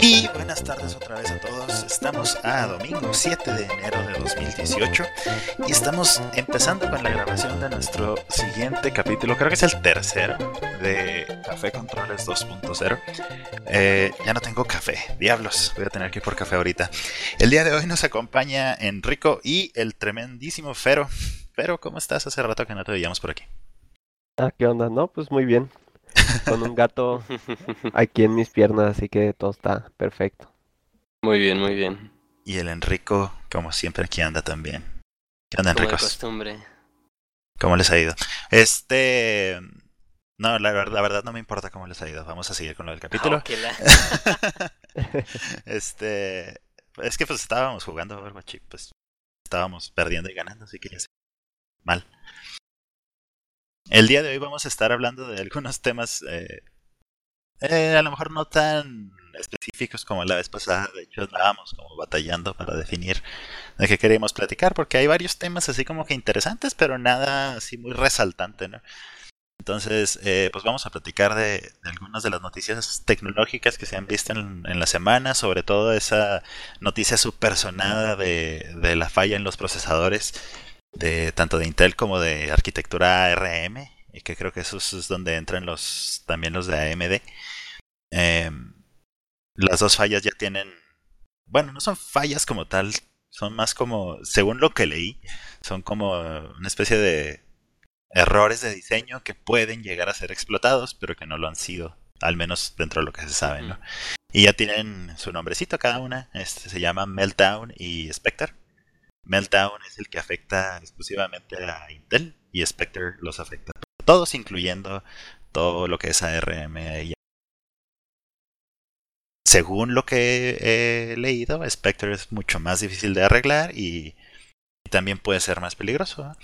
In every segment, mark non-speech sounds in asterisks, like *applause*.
Y buenas tardes otra vez a todos. Estamos a domingo 7 de enero de 2018 y estamos empezando con la grabación de nuestro siguiente capítulo. Creo que es el tercero de Café Controles 2.0. Eh, ya no tengo café, diablos. Voy a tener que ir por café ahorita. El día de hoy nos acompaña Enrico y el tremendísimo Fero. Fero, ¿cómo estás? Hace rato que no te veíamos por aquí. Ah, ¿qué onda? No, pues muy bien. Con un gato aquí en mis piernas, así que todo está perfecto. Muy bien, muy bien. Y el Enrico, como siempre, aquí anda también. ¿Qué onda, Como de Enrico? costumbre. ¿Cómo les ha ido? Este. No, la, la verdad no me importa cómo les ha ido. Vamos a seguir con lo del capítulo. La- *laughs* este. Es que pues estábamos jugando Overwatch y pues estábamos perdiendo y ganando, así que ya sé. Mal. El día de hoy vamos a estar hablando de algunos temas. eh, eh, a lo mejor no tan específicos como la vez pasada. De hecho, andábamos como batallando para definir de qué queríamos platicar, porque hay varios temas así como que interesantes, pero nada así muy resaltante, ¿no? Entonces, eh, pues vamos a platicar de, algunas de las noticias tecnológicas que se han visto en, en la semana, sobre todo esa noticia súper sonada de, de la falla en los procesadores, de tanto de Intel como de arquitectura ARM, y que creo que eso es donde entran los también los de AMD. Em, las dos fallas ya tienen, bueno, no son fallas como tal, son más como, según lo que leí, son como una especie de errores de diseño que pueden llegar a ser explotados, pero que no lo han sido, al menos dentro de lo que se sabe, ¿no? Y ya tienen su nombrecito cada una, este se llama Meltdown y Spectre. Meltdown es el que afecta exclusivamente a Intel y Spectre los afecta a todos, incluyendo todo lo que es ARM y según lo que he leído, Spectre es mucho más difícil de arreglar y, y también puede ser más peligroso.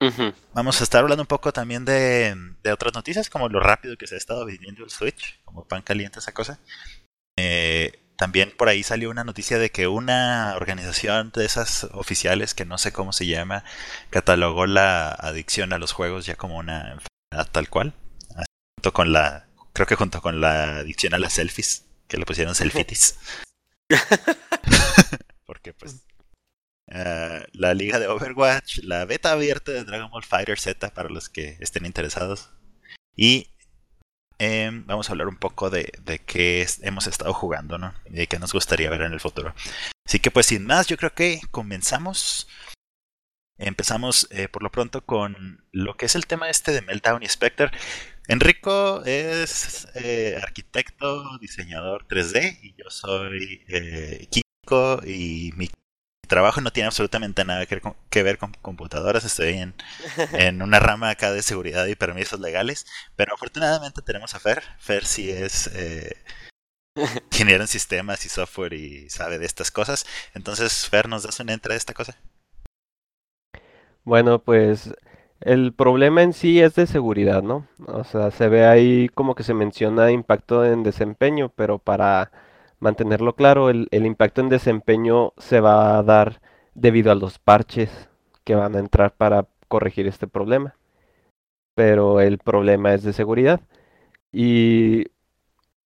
Ujú. Vamos a estar hablando un poco también de, de otras noticias, como lo rápido que se ha estado vendiendo el Switch, como pan caliente esa cosa. Eh, también por ahí salió una noticia de que una organización de esas oficiales, que no sé cómo se llama, catalogó la adicción a los juegos ya como una enfermedad tal cual. Junto con la, creo que junto con la adicción a las selfies, que le pusieron selfitis. *laughs* *laughs* Porque pues eh, la liga de Overwatch, la beta abierta de Dragon Ball Fighter Z para los que estén interesados. Y em, vamos a hablar un poco de, de qué hemos estado jugando, ¿no? Y de qué nos gustaría ver en el futuro. Así que pues sin más, yo creo que comenzamos. Empezamos eh, por lo pronto con lo que es el tema este de Meltdown y Spectre. Enrico es eh, arquitecto, diseñador 3D y yo soy eh, químico y mi trabajo no tiene absolutamente nada que ver con, que ver con computadoras. Estoy en, en una rama acá de seguridad y permisos legales, pero afortunadamente tenemos a Fer. Fer sí es eh, *laughs* ingeniero en sistemas y software y sabe de estas cosas. Entonces, Fer, ¿nos das una entrada de esta cosa? Bueno, pues el problema en sí es de seguridad, ¿no? O sea, se ve ahí como que se menciona impacto en desempeño, pero para mantenerlo claro, el, impacto en desempeño se va a dar debido a los parches que van a entrar para corregir este problema. Pero el problema es de seguridad. Y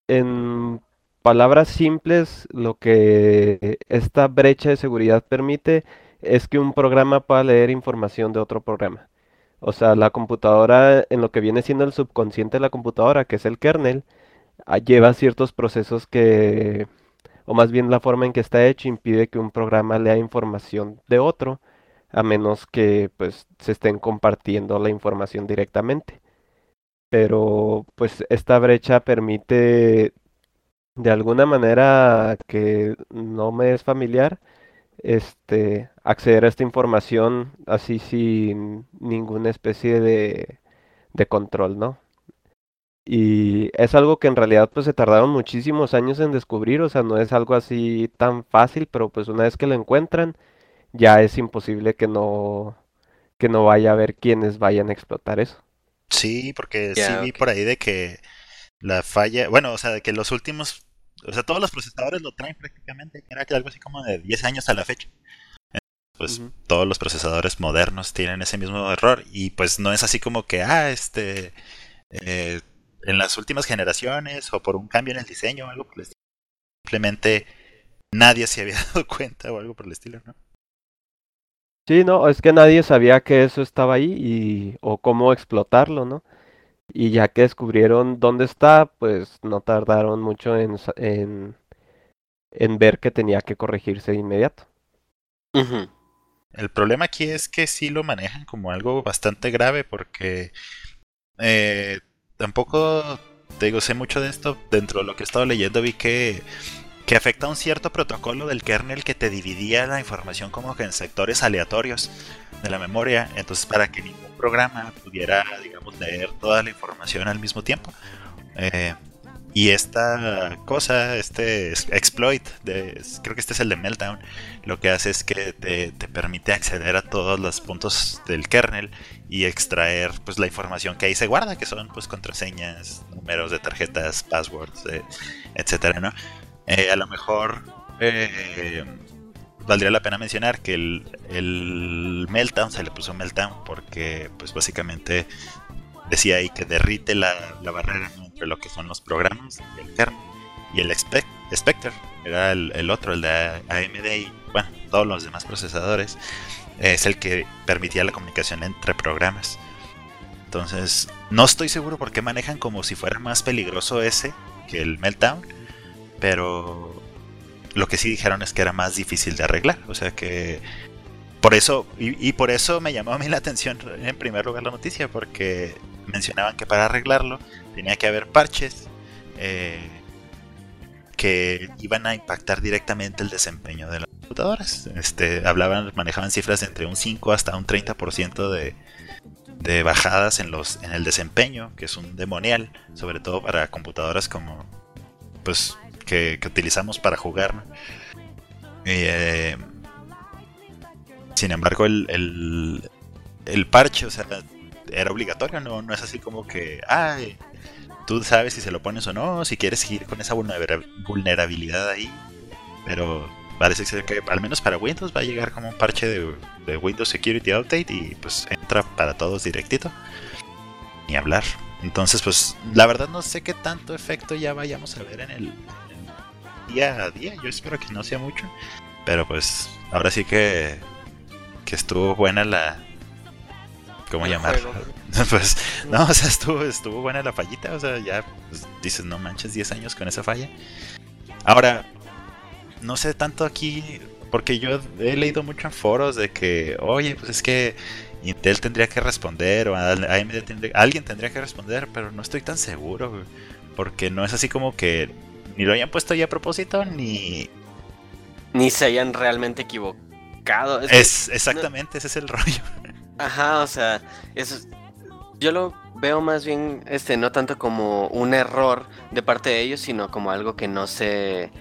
en palabras simples, lo que esta brecha de seguridad permite es que un programa pueda leer información de otro programa. O sea, la computadora, en lo que viene siendo el subconsciente de la computadora, que es el kernel, lleva ciertos procesos que, o más bien la forma en que está hecho, impide que un programa lea información de otro, a menos que pues se estén compartiendo la información directamente. Pero pues esta brecha permite de alguna manera que no me es familiar, este, acceder a esta información así sin ninguna especie de, de control, ¿no? Y es algo que en realidad pues se tardaron muchísimos años en descubrir, o sea, no es algo así tan fácil, pero pues una vez que lo encuentran, ya es imposible que no, que no vaya a haber quienes vayan a explotar eso. Sí, porque sí vi por ahí de que la falla, bueno, o sea, de que los últimos, o sea, todos los procesadores lo traen prácticamente, era que algo así como de 10 años a la fecha. Pues todos los procesadores modernos tienen ese mismo error y pues no es así como que, ah, este, eh, en las últimas generaciones o por un cambio en el diseño o algo por el estilo, simplemente nadie se había *laughs* dado cuenta o algo por el estilo, ¿no? Sí, no, es que nadie sabía que eso estaba ahí y o cómo explotarlo, ¿no? Y ya que descubrieron dónde está, pues no tardaron mucho en, sa- en, en ver que tenía que corregirse de inmediato. El problema aquí es que sí lo manejan como algo bastante grave porque eh, tampoco, te digo, sé mucho de esto. Dentro de lo que he estado leyendo vi que, que afecta a un cierto protocolo del kernel que te dividía la información como que en sectores aleatorios de la memoria. Entonces para que ningún programa pudiera, digamos, leer toda la información al mismo tiempo. Eh, y esta cosa, este exploit, de, creo que este es el de Meltdown, lo que hace es que te, te permite acceder a todos los puntos del kernel y extraer pues la información que ahí se guarda, que son pues contraseñas, números de tarjetas, passwords, eh, etcétera, ¿no? Eh, a lo mejor eh, valdría la pena mencionar que el, el Meltdown se le puso Meltdown porque pues básicamente decía ahí que derrite la, la barrera. Lo que son los programas el kernel y el Spec- Spectre era el, otro, el de AMD y bueno, todos los demás procesadores es el que permitía la comunicación entre programas. Entonces, no estoy seguro por qué manejan como si fuera más peligroso ese que el Meltdown, pero lo que sí dijeron es que era más difícil de arreglar, o sea que por eso y por eso me llamó a mí la atención en primer lugar la noticia porque mencionaban que para arreglarlo tenía que haber parches eh, que iban a impactar directamente el desempeño de las computadoras. Este, hablaban, manejaban cifras entre un 5 hasta un 30% de, de bajadas en los en el desempeño, que es un demonial, sobre todo para computadoras como pues que, utilizamos para jugar. eh, sin embargo, el, el, el parche, o sea, era obligatorio, no, no es así como que, ay, tú sabes si se lo pones o no, si quieres seguir con esa vulnera- vulnerabilidad ahí, pero parece ser que al menos para Windows va a llegar como un parche de, de Windows Security Update y pues entra para todos directito, ni hablar. Entonces, pues la verdad no sé qué tanto efecto ya vayamos a ver en el, en el día a día, yo espero que no sea mucho, pero pues ahora sí que, que estuvo buena la... ¿Cómo llamarlo? *laughs* pues no, o sea, estuvo, estuvo buena la fallita, o sea, ya pues, dices, no manches, 10 años con esa falla. Ahora, no sé tanto aquí, porque yo he leído mucho en foros de que, oye, pues es que Intel tendría que responder o AMD tendría, alguien tendría que responder, pero no estoy tan seguro, porque no es así como que ni lo hayan puesto ya a propósito, ni... Ni se hayan realmente equivocado. Es que- Es exactamente, ese es el *laughs* rollo. Ajá, o sea, eso es- yo lo veo más bien, este, no tanto como un error de parte de ellos, sino como algo que no se,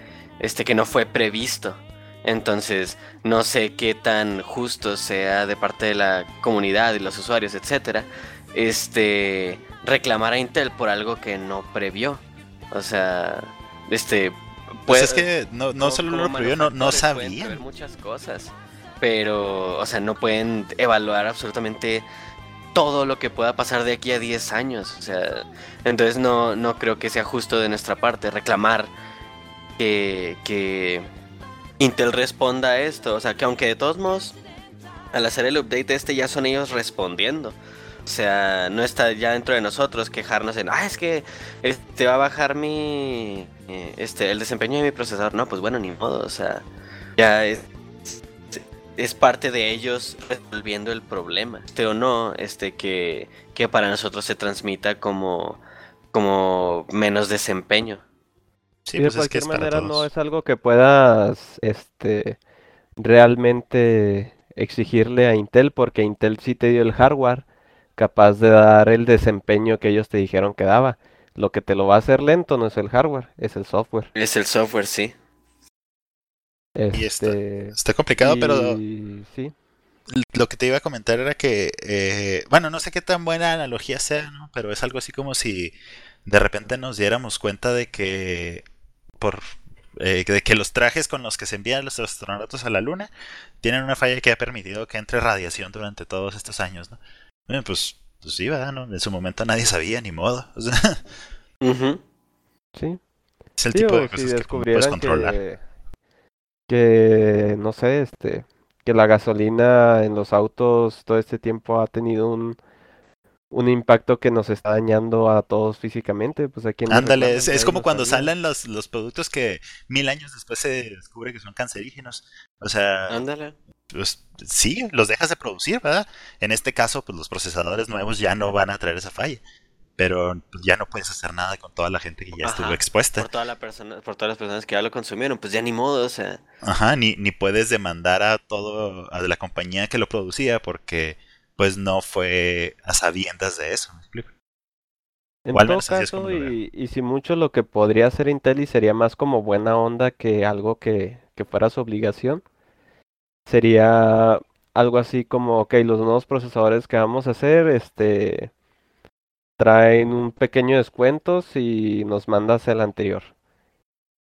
este, que no fue previsto. Entonces, no sé qué tan justo sea de parte de la comunidad y los usuarios, etcétera, este, reclamar a Intel por algo que no previó. O sea, este, Pues es que no, no solo lo previó, no, no sabían. muchas cosas, pero, o sea, no pueden evaluar absolutamente todo lo que pueda pasar de aquí a 10 años. O sea, entonces no, no creo que sea justo de nuestra parte reclamar que, que Intel responda a esto. O sea, que aunque de todos modos, al hacer el update este ya son ellos respondiendo. O sea, no está ya dentro de nosotros quejarnos en, ah, es que este va a bajar mi, eh, este, el desempeño de mi procesador. No, pues bueno, ni modo, o sea, ya es, es parte de ellos resolviendo el problema. Este o no, este, que, que para nosotros se transmita como, como menos desempeño. Sí, Y de pues es que cualquier es manera no es algo que puedas este realmente exigirle a Intel porque Intel sí te dio el hardware capaz de dar el desempeño que ellos te dijeron que daba. Lo que te lo va a hacer lento no es el hardware, es el software. Es el software, sí. Y está, Este está complicado, pero sí, lo que te iba a comentar era que, eh, bueno, no sé qué tan buena analogía sea, ¿no? Pero es algo así como si de repente nos diéramos cuenta de que por eh, de que los trajes con los que se envían los astronautas a la Luna tienen una falla que ha permitido que entre radiación durante todos estos años, ¿no? Bueno, pues, pues sí, ¿verdad? ¿no? En su momento nadie sabía, ni modo. O *laughs* sea, Ujú. sí. Es el Sí, tipo de si cosas que puedes controlar. que, que, no sé, este, que la gasolina en los autos todo este tiempo ha tenido un, un impacto que nos está dañando a todos físicamente, pues a quien le Ándale, es, como cuando salen los, los productos que mil años después se descubre que son cancerígenos. O sea, Ándale. pues sí, los dejas de producir, ¿verdad? En este caso, pues los procesadores nuevos ya no van a traer esa falla. Pero pues, ya no puedes hacer nada con toda la gente que ya estuvo expuesta. Por, toda la persona, por todas las personas que ya lo consumieron, pues ya ni modo, o sea. Ajá, ni, ni puedes demandar a todo, a la compañía que lo producía porque pues no fue a sabiendas de eso. ¿me explico? En todo caso, y, y si mucho lo que podría hacer Intel y sería más como buena onda que algo que, que fuera su obligación, sería algo así como, ok, los nuevos procesadores que vamos a hacer, este, traen un pequeño descuento si nos mandas el anterior.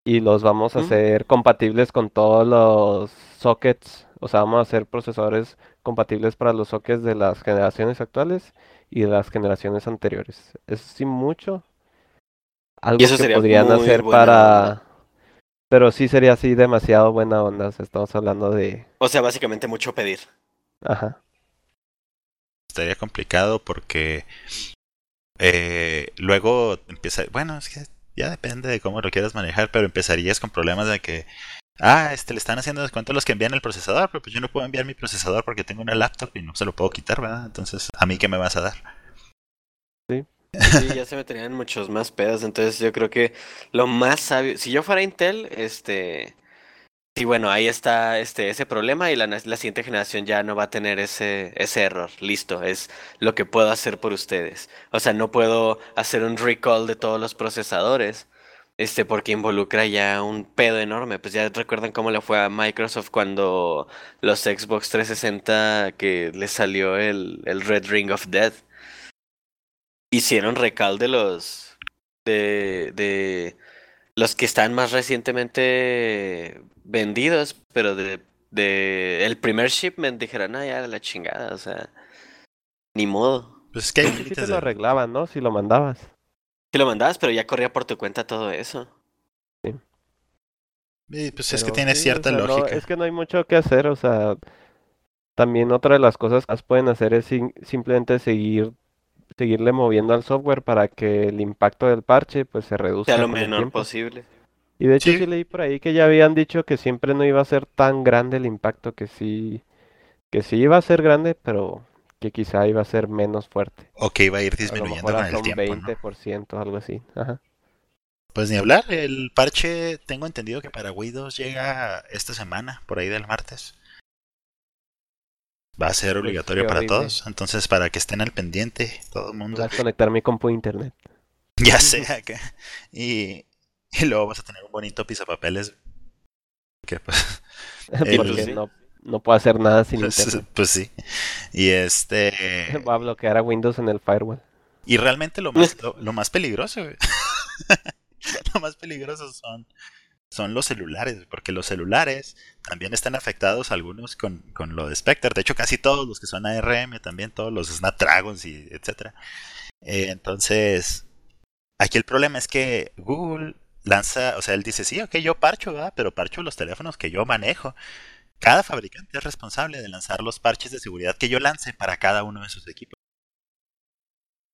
Y los vamos a Mm. hacer compatibles con todos los sockets, o sea, vamos a hacer procesadores compatibles para los sockets de las generaciones actuales y de las generaciones anteriores. Es sí mucho. Algo eso que sería podrían hacer buena para... Pero sí sería así demasiado buena onda. o sea, estamos hablando de... O sea, básicamente mucho pedir. Ajá. Estaría complicado porque eh, luego empieza, bueno, es que ya depende de cómo lo quieras manejar, pero empezarías con problemas de que, ah, este le están haciendo descuento a los que envían el procesador, pero pues yo no puedo enviar mi procesador porque tengo una laptop y no se lo puedo quitar, ¿verdad? Entonces, ¿a mí qué me vas a dar? Sí, ya se meterían muchos más pedos. Entonces yo creo que lo más sabio, si yo fuera Intel, este, sí, bueno, ahí está este ese problema y la, la siguiente generación ya no va a tener ese ese error. Listo, es lo que puedo hacer por ustedes. O sea, no puedo hacer un recall de todos los procesadores. Este, porque involucra ya un pedo enorme. Pues ya recuerdan cómo le fue a Microsoft cuando los Xbox 360 que les salió el, el Red Ring of Death hicieron recal de los de, de los que están más recientemente vendidos, pero de, de el primer shipment dijeron, ah, ya la chingada, o sea, ni modo. Pues es que hay Sí, sí te lo de... arreglaban, ¿no? Si lo mandabas. Si lo mandabas, pero ya corría por tu cuenta todo eso. Sí, Pues es que tiene sí, o cierta no, lógica. es que no hay mucho que hacer, o sea, también otra de las cosas que pueden hacer es sim- simplemente seguir, seguirle moviendo al software para que el impacto del parche pues se reduzca Sea lo menor tiempo. posible. Y de hecho Sí. sí leí por ahí que ya habían dicho que siempre no iba a ser tan grande el impacto, que sí, que sí iba a ser grande, pero que quizá iba a ser menos fuerte. O que iba a ir A lo disminuyendo mejor con el un tiempo, ¿no? 20%, algo así. Ajá. Pues ni hablar, el parche tengo entendido que para Windows llega esta semana, por ahí del martes. Va a ser Pues, obligatorio para todos, entonces para que estén al pendiente, todo el mundo. Voy a conectar mi compu a internet. *laughs* Ya sea *laughs* que. Y, y luego vas a tener un bonito pisapapeles. Que pues, *laughs* El- Porque sí. no, no puedo hacer nada sin pues, internet. pues sí. Y este. Va a bloquear a Windows en el firewall. Y realmente lo más, lo, lo más peligroso, güey. lo más peligroso son, son los celulares, porque los celulares también están afectados algunos con, con lo de Spectre. De hecho, casi todos los que son ARM, también todos los Snapdragons y etcétera. Eh, entonces, aquí el problema es que Google lanza, o sea, él dice, sí, ok, yo parcho, ¿verdad? Pero parcho los teléfonos que yo manejo. Cada fabricante es responsable de lanzar los parches de seguridad que yo lance para cada uno de sus equipos.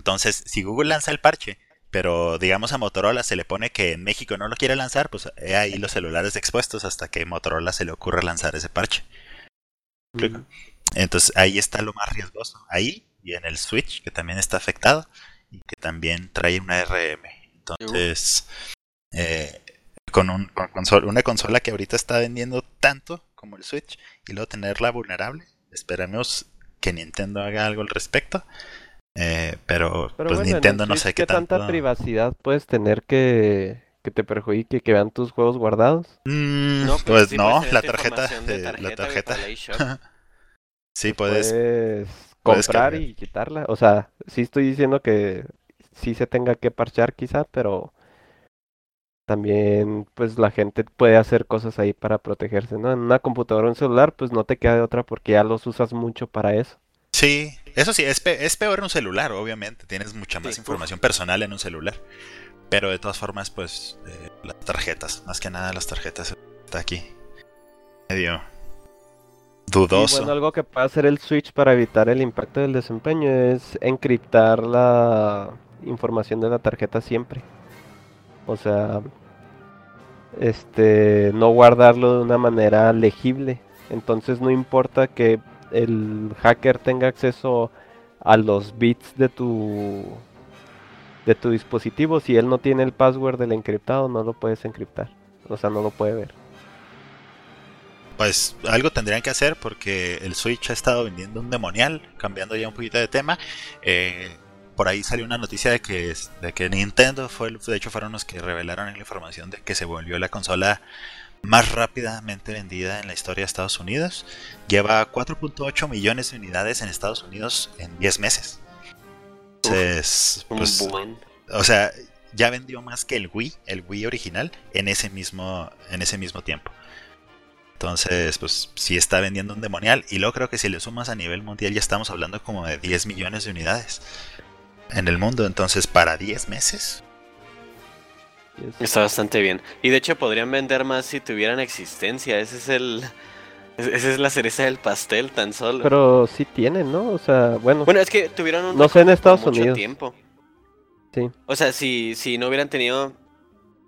Entonces, si Google lanza el parche, pero digamos a Motorola se le pone que en México no lo quiere lanzar, pues he ahí los celulares expuestos hasta que Motorola se le ocurra lanzar ese parche. Entonces ahí está lo más riesgoso. Ahí y en el Switch, que también está afectado y que también trae una RM. Entonces, eh, con, un, con una consola que ahorita está vendiendo tanto como el Switch y luego tenerla vulnerable, esperamos que Nintendo haga algo al respecto. Eh, pero, Pero pues bueno, Nintendo no Switch, sé qué, tanta tanto. privacidad puedes tener que, que te perjudique que vean tus juegos guardados. Mm, No, pues sí no, la tarjeta, de la tarjeta, *laughs* sí, puedes. Puedes comprar y quitarla. O sea, sí estoy diciendo que sí se tenga que parchar quizá, pero también pues la gente puede hacer cosas ahí para protegerse, ¿no? En una computadora o un celular pues no te queda de otra porque ya los usas mucho para eso. Sí, eso sí, es, pe- es peor en un celular, obviamente. Tienes mucha más Sí, información personal en un celular. Pero de todas formas, pues eh, las tarjetas, más que nada las tarjetas, está aquí. Medio dudoso. Y bueno, algo que puede hacer el Switch para evitar el impacto del desempeño es encriptar la información de la tarjeta siempre. O sea, este, no guardarlo de una manera legible. Entonces no importa que el hacker tenga acceso a los bits de tu de tu dispositivo, si él no tiene el password del encriptado, no lo puedes encriptar. O sea, no lo puede ver. Pues algo tendrían que hacer porque el Switch ha estado vendiendo un demonial, cambiando ya un poquito de tema. Eh, por ahí salió una noticia de que, de que Nintendo fue, de hecho fueron los que revelaron la información de que se volvió la consola más rápidamente vendida en la historia de Estados Unidos. Lleva 4.8 millones de unidades en Estados Unidos en 10 meses. Entonces, pues, o sea, ya vendió más que el Wii, el Wii original, en ese mismo, en ese mismo tiempo. Entonces, pues sí está vendiendo un demonial. Y luego creo que si le sumas a nivel mundial ya estamos hablando como de 10 millones de unidades en el mundo. Entonces, para 10 meses. Está bastante bien. Y de hecho podrían vender más si tuvieran existencia. Ese es el... Esa es la cereza del pastel tan solo. Pero sí tienen, ¿no? O sea, bueno. Bueno, es que tuvieron un no sé en Estados mucho Unidos. tiempo. Sí. O sea, si, si no hubieran tenido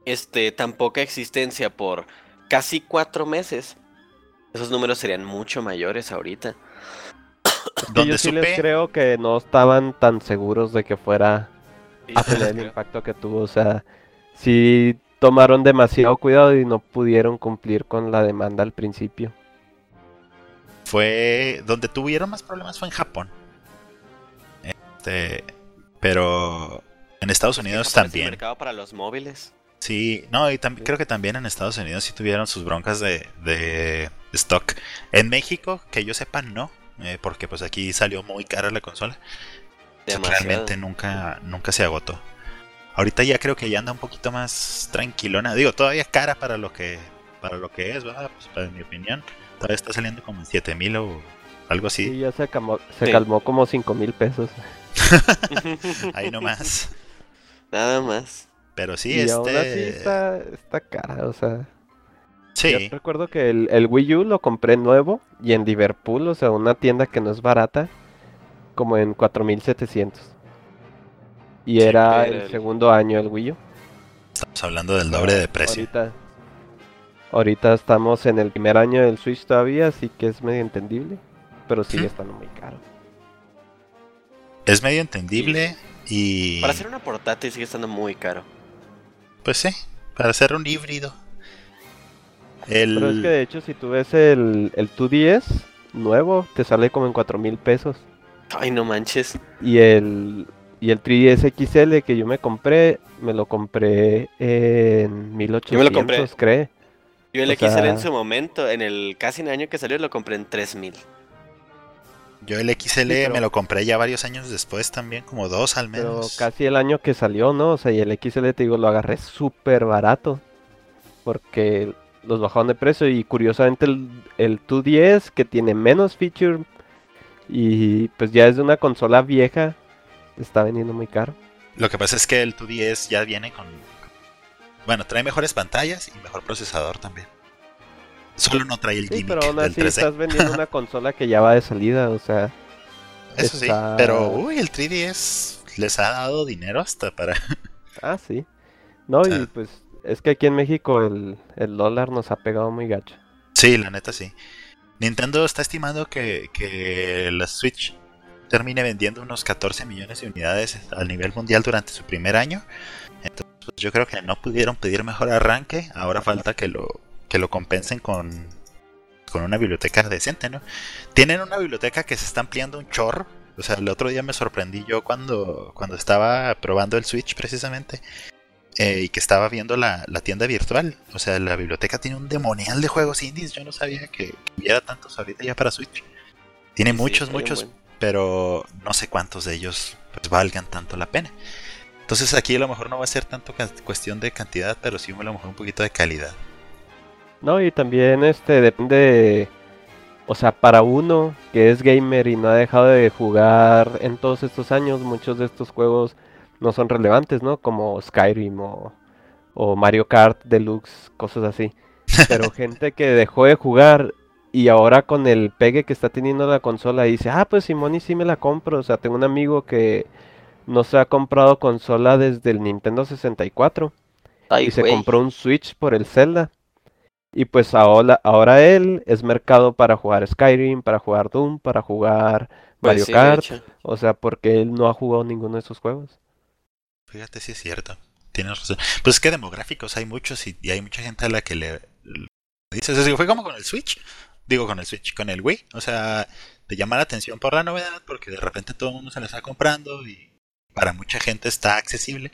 este tan poca existencia por casi cuatro meses, esos números serían mucho mayores ahorita. yo sí les creo que no estaban tan seguros de que fuera a tener el *laughs* impacto que tuvo. O sea, sí tomaron demasiado cuidado y no pudieron cumplir con la demanda al principio. Fue donde tuvieron más problemas fue en Japón. Este, pero en Estados Unidos también. mercado para los móviles. Sí, no, y también creo que también en Estados Unidos sí tuvieron sus broncas de, de stock. En México, que yo sepa, no, eh, porque pues aquí salió muy cara la consola. realmente nunca, nunca se agotó. Ahorita ya creo que ya anda un poquito más tranquilona. Digo, todavía cara para lo que para lo que es, ¿verdad? Pues para mi opinión. Todavía está saliendo como en 7000 o algo así. Sí, ya se calmó, se calmó como 5000 pesos. *laughs* Ahí nomás. Nada más. Pero sí, y este... aún así está, está cara, o sea. Sí. Yo recuerdo que el, el, Wii U lo compré nuevo y en Liverpool, o sea, una tienda que no es barata, como en 4700. Y era el, segundo año el Wii U. Estamos hablando del doble de precio. Ahorita, ahorita estamos en el primer año del Switch todavía, así que es medio entendible, pero sigue estando muy caro. Es medio entendible y... Para hacer una portátil sigue estando muy caro. Pues sí, para hacer un híbrido. Pero es que de hecho si tú ves el, el 2DS nuevo, te sale como en 4 mil pesos. Ay, no manches. Y el, y el 3DS XL que yo me compré, me lo compré en 1800, yo me lo compré. cree. Yo el XL en su momento, en el casi un año que salió, lo compré en 3000. Yo el XL me lo compré ya varios años después también, como dos al menos. Pero casi el año que salió, ¿no? O sea, y el XL te digo, lo agarré súper barato. Porque los bajaron de precio y curiosamente el, el 2DS que tiene menos feature y pues ya es de una consola vieja, está vendiendo muy caro. Lo que pasa es que el 2DS ya viene con... Bueno, trae mejores pantallas y mejor procesador también. Solo no trae el sí, pero aún así estás vendiendo una *laughs* consola que ya va de salida, o sea... Eso sí, pero uy, el 3DS les ha dado dinero hasta para... *laughs* ah, sí. No, y pues es que aquí en México el, dólar nos ha pegado muy gacho. Sí, la neta sí. Nintendo está estimando que, que la Switch termine vendiendo unos 14 millones de unidades a nivel mundial durante su primer año. Entonces, pues, yo creo que no pudieron pedir mejor arranque. Ahora falta que lo, que lo compensen con, con una biblioteca decente, ¿no? Tienen una biblioteca que se está ampliando un chorro. O sea, el otro día me sorprendí yo cuando, cuando estaba probando el Switch precisamente. Eh, y que estaba viendo la, tienda virtual. O sea, la biblioteca tiene un demonial de juegos indies. Yo no sabía que, hubiera tantos ahorita ya para Switch. Tiene muchos, muchos, pero no sé cuántos de ellos pues, valgan tanto la pena. Entonces aquí a lo mejor no va a ser tanto cuestión de cantidad, pero sí a lo mejor un poquito de calidad. No, y también este depende, o sea, para uno que es gamer y no ha dejado de jugar en todos estos años, muchos de estos juegos no son relevantes, ¿no? Como Skyrim o, o Mario Kart Deluxe, cosas así. *laughs* Pero gente que dejó de jugar y ahora con el pegue que está teniendo la consola dice, ah, pues Simón y sí me la compro. O sea, tengo un amigo que no se ha comprado consola desde el Nintendo 64 Ay, y se compró un Switch por el Zelda. Y pues ahora, ahora él es mercado para jugar Skyrim, para jugar Doom, para jugar Pues Mario sí, Kart. O sea, porque él no ha jugado ninguno de esos juegos. Fíjate si es cierto. Tienes razón. Pues es que demográficos hay muchos y, y hay mucha gente a la que le, le dices. así, fue como con el Switch. Digo con el Switch, con el Wii. O sea, te llama la atención por la novedad porque de repente todo el mundo se la está comprando y para mucha gente está accesible.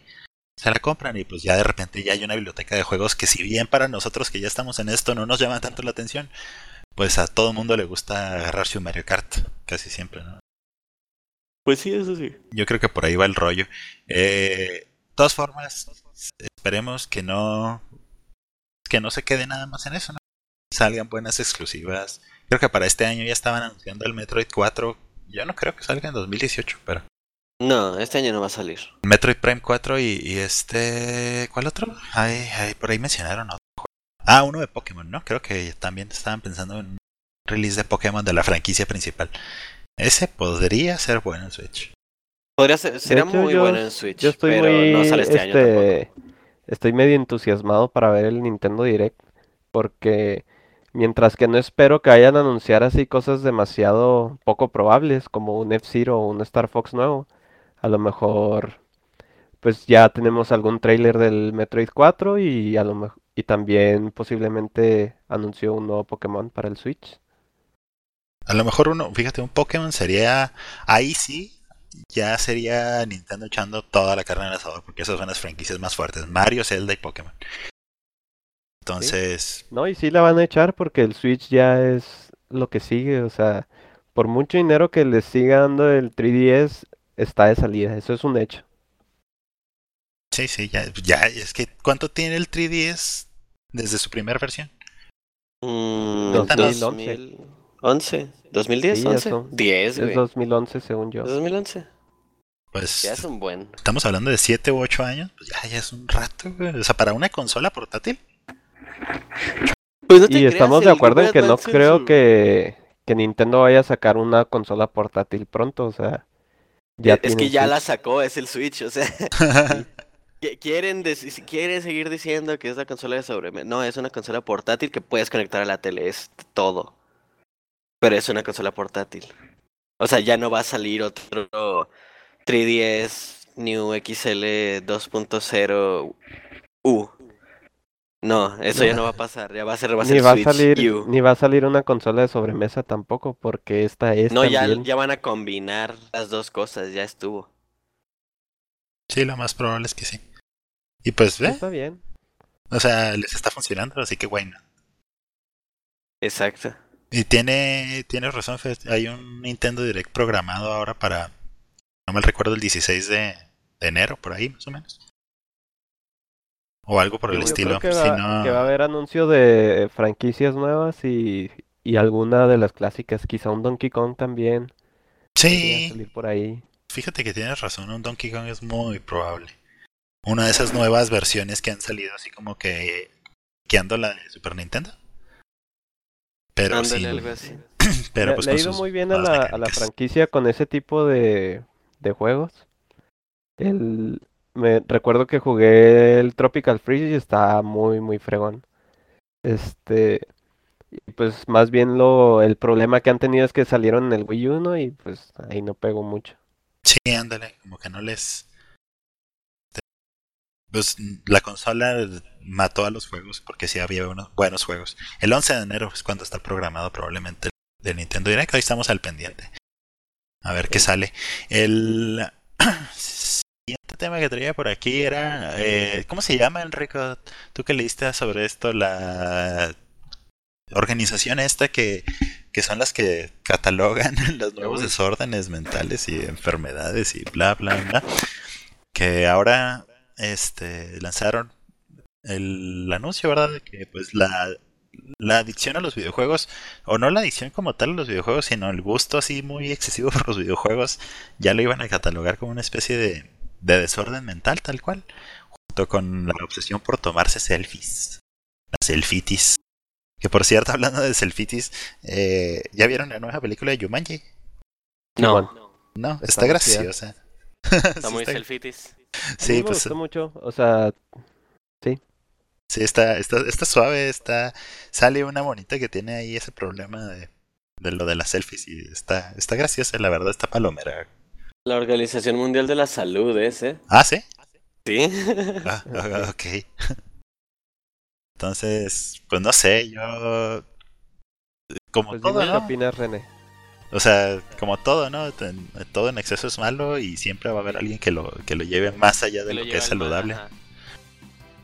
Se la compran y pues ya de repente ya hay una biblioteca de juegos que si bien para nosotros que ya estamos en esto no nos llama tanto la atención, pues a todo el mundo le gusta agarrarse un Mario Kart, casi siempre, ¿no? Pues sí, eso sí. Yo creo que por ahí va el rollo. Eh, de todas formas, esperemos que no que no se quede nada más en eso, ¿no? Salgan buenas exclusivas. Creo que para este año ya estaban anunciando el Metroid 4. Yo no creo que salga en 2018, pero No, este año no va a salir. Metroid Prime 4 y, y este ¿cuál otro? Ay, ay, por ahí mencionaron otro juego. Ah, uno de Pokémon, ¿no? Creo que también estaban pensando en un release de Pokémon de la franquicia principal. Ese podría ser bueno en Switch. Podría ser, sería hecho, muy yo- bueno en Switch, Yo estoy pero muy, no sale este, año tampoco. este, estoy medio entusiasmado para ver el Nintendo Direct, porque mientras que no espero que vayan a anunciar así cosas demasiado poco probables, como un F-Zero o un Star Fox nuevo, a lo mejor pues ya tenemos algún trailer del Metroid 4 y a lo y también posiblemente anunció un nuevo Pokémon para el Switch. A lo mejor uno, fíjate, un Pokémon sería. Ahí sí, ya sería Nintendo echando toda la carne al asador, porque esas son las franquicias más fuertes: Mario, Zelda y Pokémon. Entonces, No, y sí la van a echar porque el Switch ya es lo que sigue, o sea, por mucho dinero que les siga dando el 3DS, está de salida, eso es un hecho. sí, sí, ya, ya, es que ¿cuánto tiene el 3DS desde su primera versión? Mm, 2011. 2011, 2010, Sí, ya 11, son- 10, Es güey. 2011 según yo. 2011. Pues Ya es un buen. estamos hablando de 7 u 8 años, pues ya, ya es un rato, güey. O sea, para una consola portátil. Pues no te Y creas, estamos de acuerdo en que no creo su- que, que Nintendo vaya a sacar una consola portátil pronto, o sea, ya es que ya la sacó, es el Switch, o sea, *laughs* quieren, si quieren seguir diciendo que es la consola de sobremesa. No, es una consola portátil que puedes conectar a la tele, es todo. Pero es una consola portátil. O sea, ya no va a salir otro 3DS New XL 2.0 U. No, eso ya no va a pasar, ya va a ser, va a Ni ser va a Switch salir, U. ni va a salir una consola de sobremesa tampoco, porque esta es No, ya, también. ya van a combinar las dos cosas, ya estuvo. sí, lo más probable es que sí. Y pues, ¿ve? Está bien. O sea, les está funcionando, así que bueno. Exacto. Y tiene, tiene razón, hay un Nintendo Direct programado ahora para, no me recuerdo, el 16 de, de enero, por ahí más o menos. O algo por el Yo estilo. creo que Si va, no- que va a haber anuncio de franquicias nuevas y, y alguna de las clásicas, quizá un Donkey Kong también Sí, salir por ahí. fíjate que tienes razón, un Donkey Kong es muy probable. Una de esas nuevas versiones que han salido así como que queando la de Super Nintendo. Pero sí, *clears throat* pero Le, pues le ha con ido muy bien a la, a la mecánicas. franquicia con ese tipo de, de juegos. El, me recuerdo que jugué el Tropical Freeze y está muy, muy fregón. Este, pues más bien lo, el problema que han tenido es que salieron en el Wii U, ¿no? Y pues ahí no pegó mucho. Sí, ándale, como que no les... Pues la consola mató a los juegos porque sí había unos buenos juegos. El 11 de enero es cuando está programado probablemente de Nintendo Direct. Ahí estamos al pendiente. A ver qué sale. El *clears throat* siguiente tema que traía por aquí era... eh, ¿Cómo se llama, Enrico? Tú que leíste sobre esto, la organización esta que, que son las que catalogan *laughs* los nuevos Uy. desórdenes mentales y enfermedades y bla bla bla que ahora este lanzaron el anuncio verdad de que pues la la adicción a los videojuegos o no la adicción como tal a los videojuegos sino el gusto así muy excesivo por los videojuegos ya lo iban a catalogar como una especie de de desorden mental, tal cual, junto con la obsesión por tomarse selfies, las selfitis. Que por cierto, *laughs* hablando de selfitis, eh, ¿ya vieron la nueva película de Yumanji? No, No, está, Está graciosa. *laughs* está Sí, muy está- selfitis. A mí Sí, me pues gustó mucho, o sea, sí, está, está, está suave, está, sale una bonita que tiene ahí ese problema de, de lo de las selfies y está, está graciosa, la verdad, está palomera. La Organización Mundial de la Salud es, ¿eh? Ah, sí. Sí. *laughs* Ah, ah, ok. Entonces, pues no sé, yo. Como pues todo, ¿no? opinas, René. O sea, como todo, ¿no? Todo en exceso es malo y siempre va a haber alguien que lo, que lo lleve más allá de lo, que es saludable.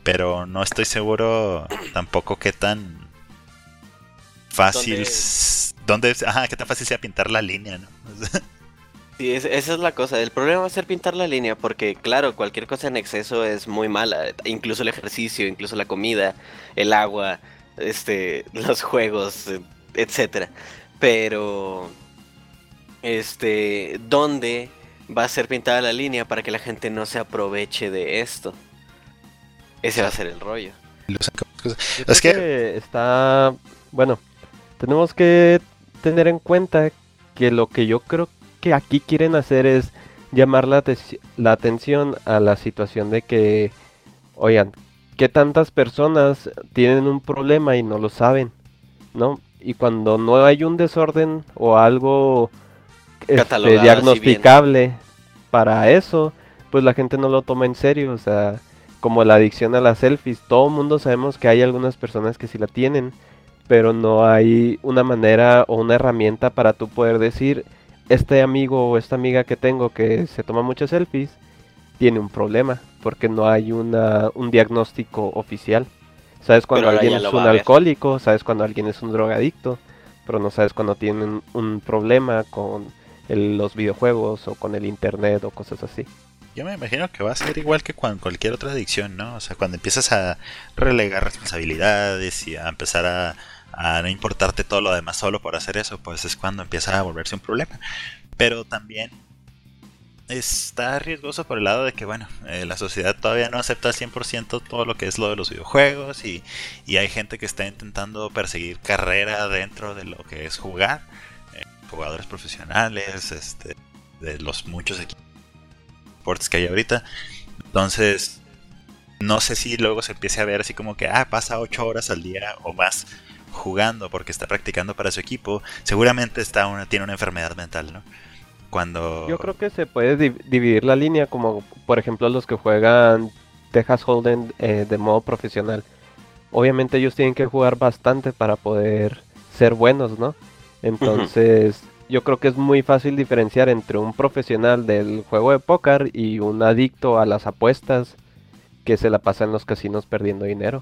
Pero no estoy seguro tampoco qué tan fácil. ¿Dónde- ¿Dónde? Ajá, qué tan fácil sea pintar la línea, ¿no? *laughs* Sí, es- esa es la cosa. El problema va a ser pintar la línea, porque claro, cualquier cosa en exceso es muy mala. Incluso el ejercicio, incluso la comida, el agua, este, *laughs* los juegos, eh, etcétera. Pero, este, ¿dónde va a ser pintada la línea para que la gente no se aproveche de esto? Ese va a ser el rollo. Es que está, bueno, tenemos que tener en cuenta que lo que yo creo que aquí quieren hacer es llamar la, la atención a la situación de que, oigan, que tantas personas tienen un problema y no lo saben, ¿no? Y cuando no hay un desorden o algo este, diagnosticable para eso, pues la gente no lo toma en serio, o sea, como la adicción a las selfies, todo el mundo sabemos que hay algunas personas que sí la tienen, pero no hay una manera o una herramienta para tú poder decir, este amigo o esta amiga que tengo que se toma muchas selfies, tiene un problema, porque no hay una, un diagnóstico oficial. Sabes cuando Pero alguien es un alcohólico, sabes cuando alguien es un drogadicto, pero no sabes cuando tienen un problema con el- los videojuegos o con el internet o cosas así. Yo me imagino que va a ser igual que con cualquier otra adicción, ¿no? O sea, cuando empiezas a relegar responsabilidades y a empezar a, a no importarte todo lo demás solo por hacer eso, pues es cuando empieza a volverse un problema. Pero también está riesgoso por el lado de que, bueno, eh, la sociedad todavía no acepta al 100% todo lo que es lo de los videojuegos y, y hay gente que está intentando perseguir carrera dentro de lo que es jugar. eh, jugadores profesionales, este, de los muchos equipos que hay ahorita. Entonces, no sé si luego se empiece a ver así como que, ah, pasa 8 horas al día o más jugando porque está practicando para su equipo. Seguramente está una, tiene una enfermedad mental, ¿no? Cuando... Yo creo que se puede di- dividir la línea como por ejemplo los que juegan Texas Hold'em eh, de modo profesional. Obviamente ellos tienen que jugar bastante para poder ser buenos, ¿no? Entonces yo creo que es muy fácil diferenciar entre un profesional del juego de póker y un adicto a las apuestas que se la pasa en los casinos perdiendo dinero.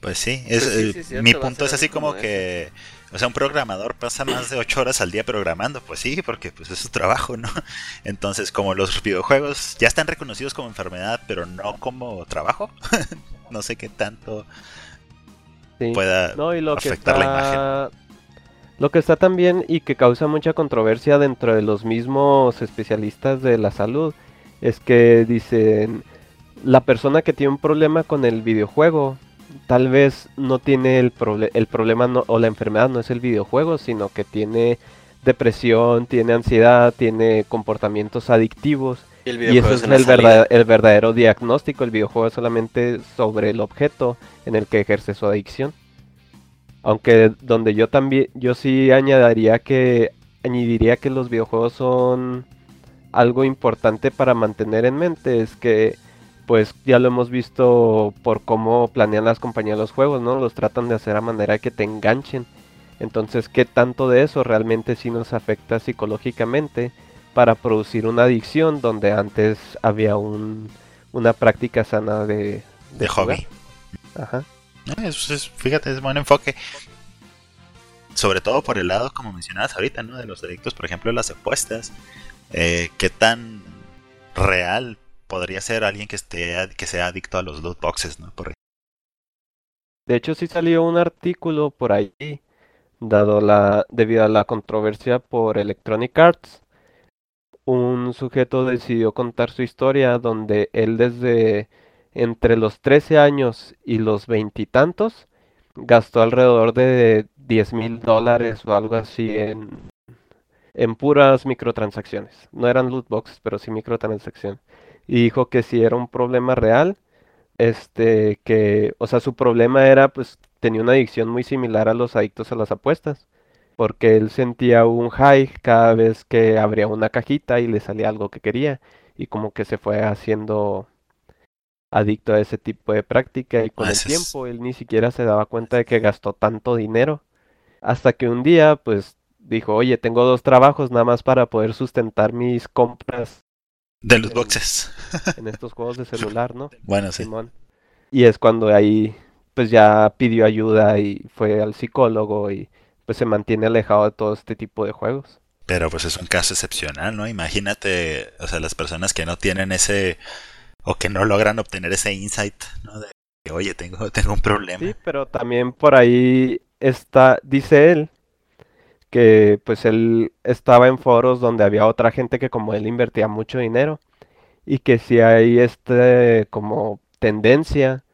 Pues sí, es, Pues sí, eh, sí, cierto, mi punto es así como como que, o sea, un programador pasa más de 8 horas al día programando, pues sí, porque pues es su trabajo, ¿no? *laughs* Entonces, como los videojuegos ya están reconocidos como enfermedad, pero no como trabajo, *laughs* no sé qué tanto Sí. pueda No, y lo que afectar la imagen. Lo que está también y que causa mucha controversia dentro de los mismos especialistas de la salud es que dicen, la persona que tiene un problema con el videojuego tal vez no tiene el, proble- el problema no- o la enfermedad no es el videojuego, sino que tiene depresión, tiene ansiedad, tiene comportamientos adictivos Y el y videojuego es el, verdad- el verdadero diagnóstico. El videojuego es solamente sobre el objeto en el que ejerce su adicción. Aunque donde yo también, yo sí añadiría que, añadiría que los videojuegos son algo importante para mantener en mente. Es que, pues ya lo hemos visto por cómo planean las compañías los juegos, ¿no? Los tratan de hacer a manera que te enganchen. Entonces, ¿qué tanto de eso realmente sí nos afecta psicológicamente? para producir una adicción donde antes había un, una práctica sana de, de hobby. Ajá. Es- es- fíjate, es buen enfoque. Sobre todo por el lado, como mencionabas ahorita, ¿no? De los adictos, por ejemplo, las apuestas. Eh, ¿Qué tan real podría ser alguien que esté que sea adicto a los loot boxes, ¿no? Por De hecho, sí salió un artículo por ahí, dado la, debido a la controversia por Electronic Arts. un sujeto decidió contar su historia donde él desde entre los 13 años y los veintitantos gastó alrededor de 10 mil dólares o algo así en, en puras microtransacciones. No eran loot boxes, pero sí microtransacciones. Y dijo que si era un problema real, este, que, o sea, su problema era, pues, tenía una adicción muy similar a los adictos a las apuestas, porque él sentía un high cada vez que abría una cajita y le salía algo que quería, y como que se fue haciendo adicto a ese tipo de práctica, y con el tiempo él ni siquiera se daba cuenta de que gastó tanto dinero, hasta que un día, pues, dijo, oye, tengo dos trabajos nada más para poder sustentar mis compras De los boxes. *laughs* en estos juegos de celular, ¿no? Bueno, sí. Simón. Y es cuando ahí pues ya pidió ayuda y fue al psicólogo y pues se mantiene alejado de todo este tipo de juegos. Pero pues es un caso excepcional, ¿no? Imagínate, o sea, las personas que no tienen ese o que no logran obtener ese insight, ¿no? De que, oye, tengo, tengo un problema. Sí, pero también por ahí está, dice él, que pues él estaba en foros donde había otra gente que como él invertía mucho dinero y que si hay este como tendencia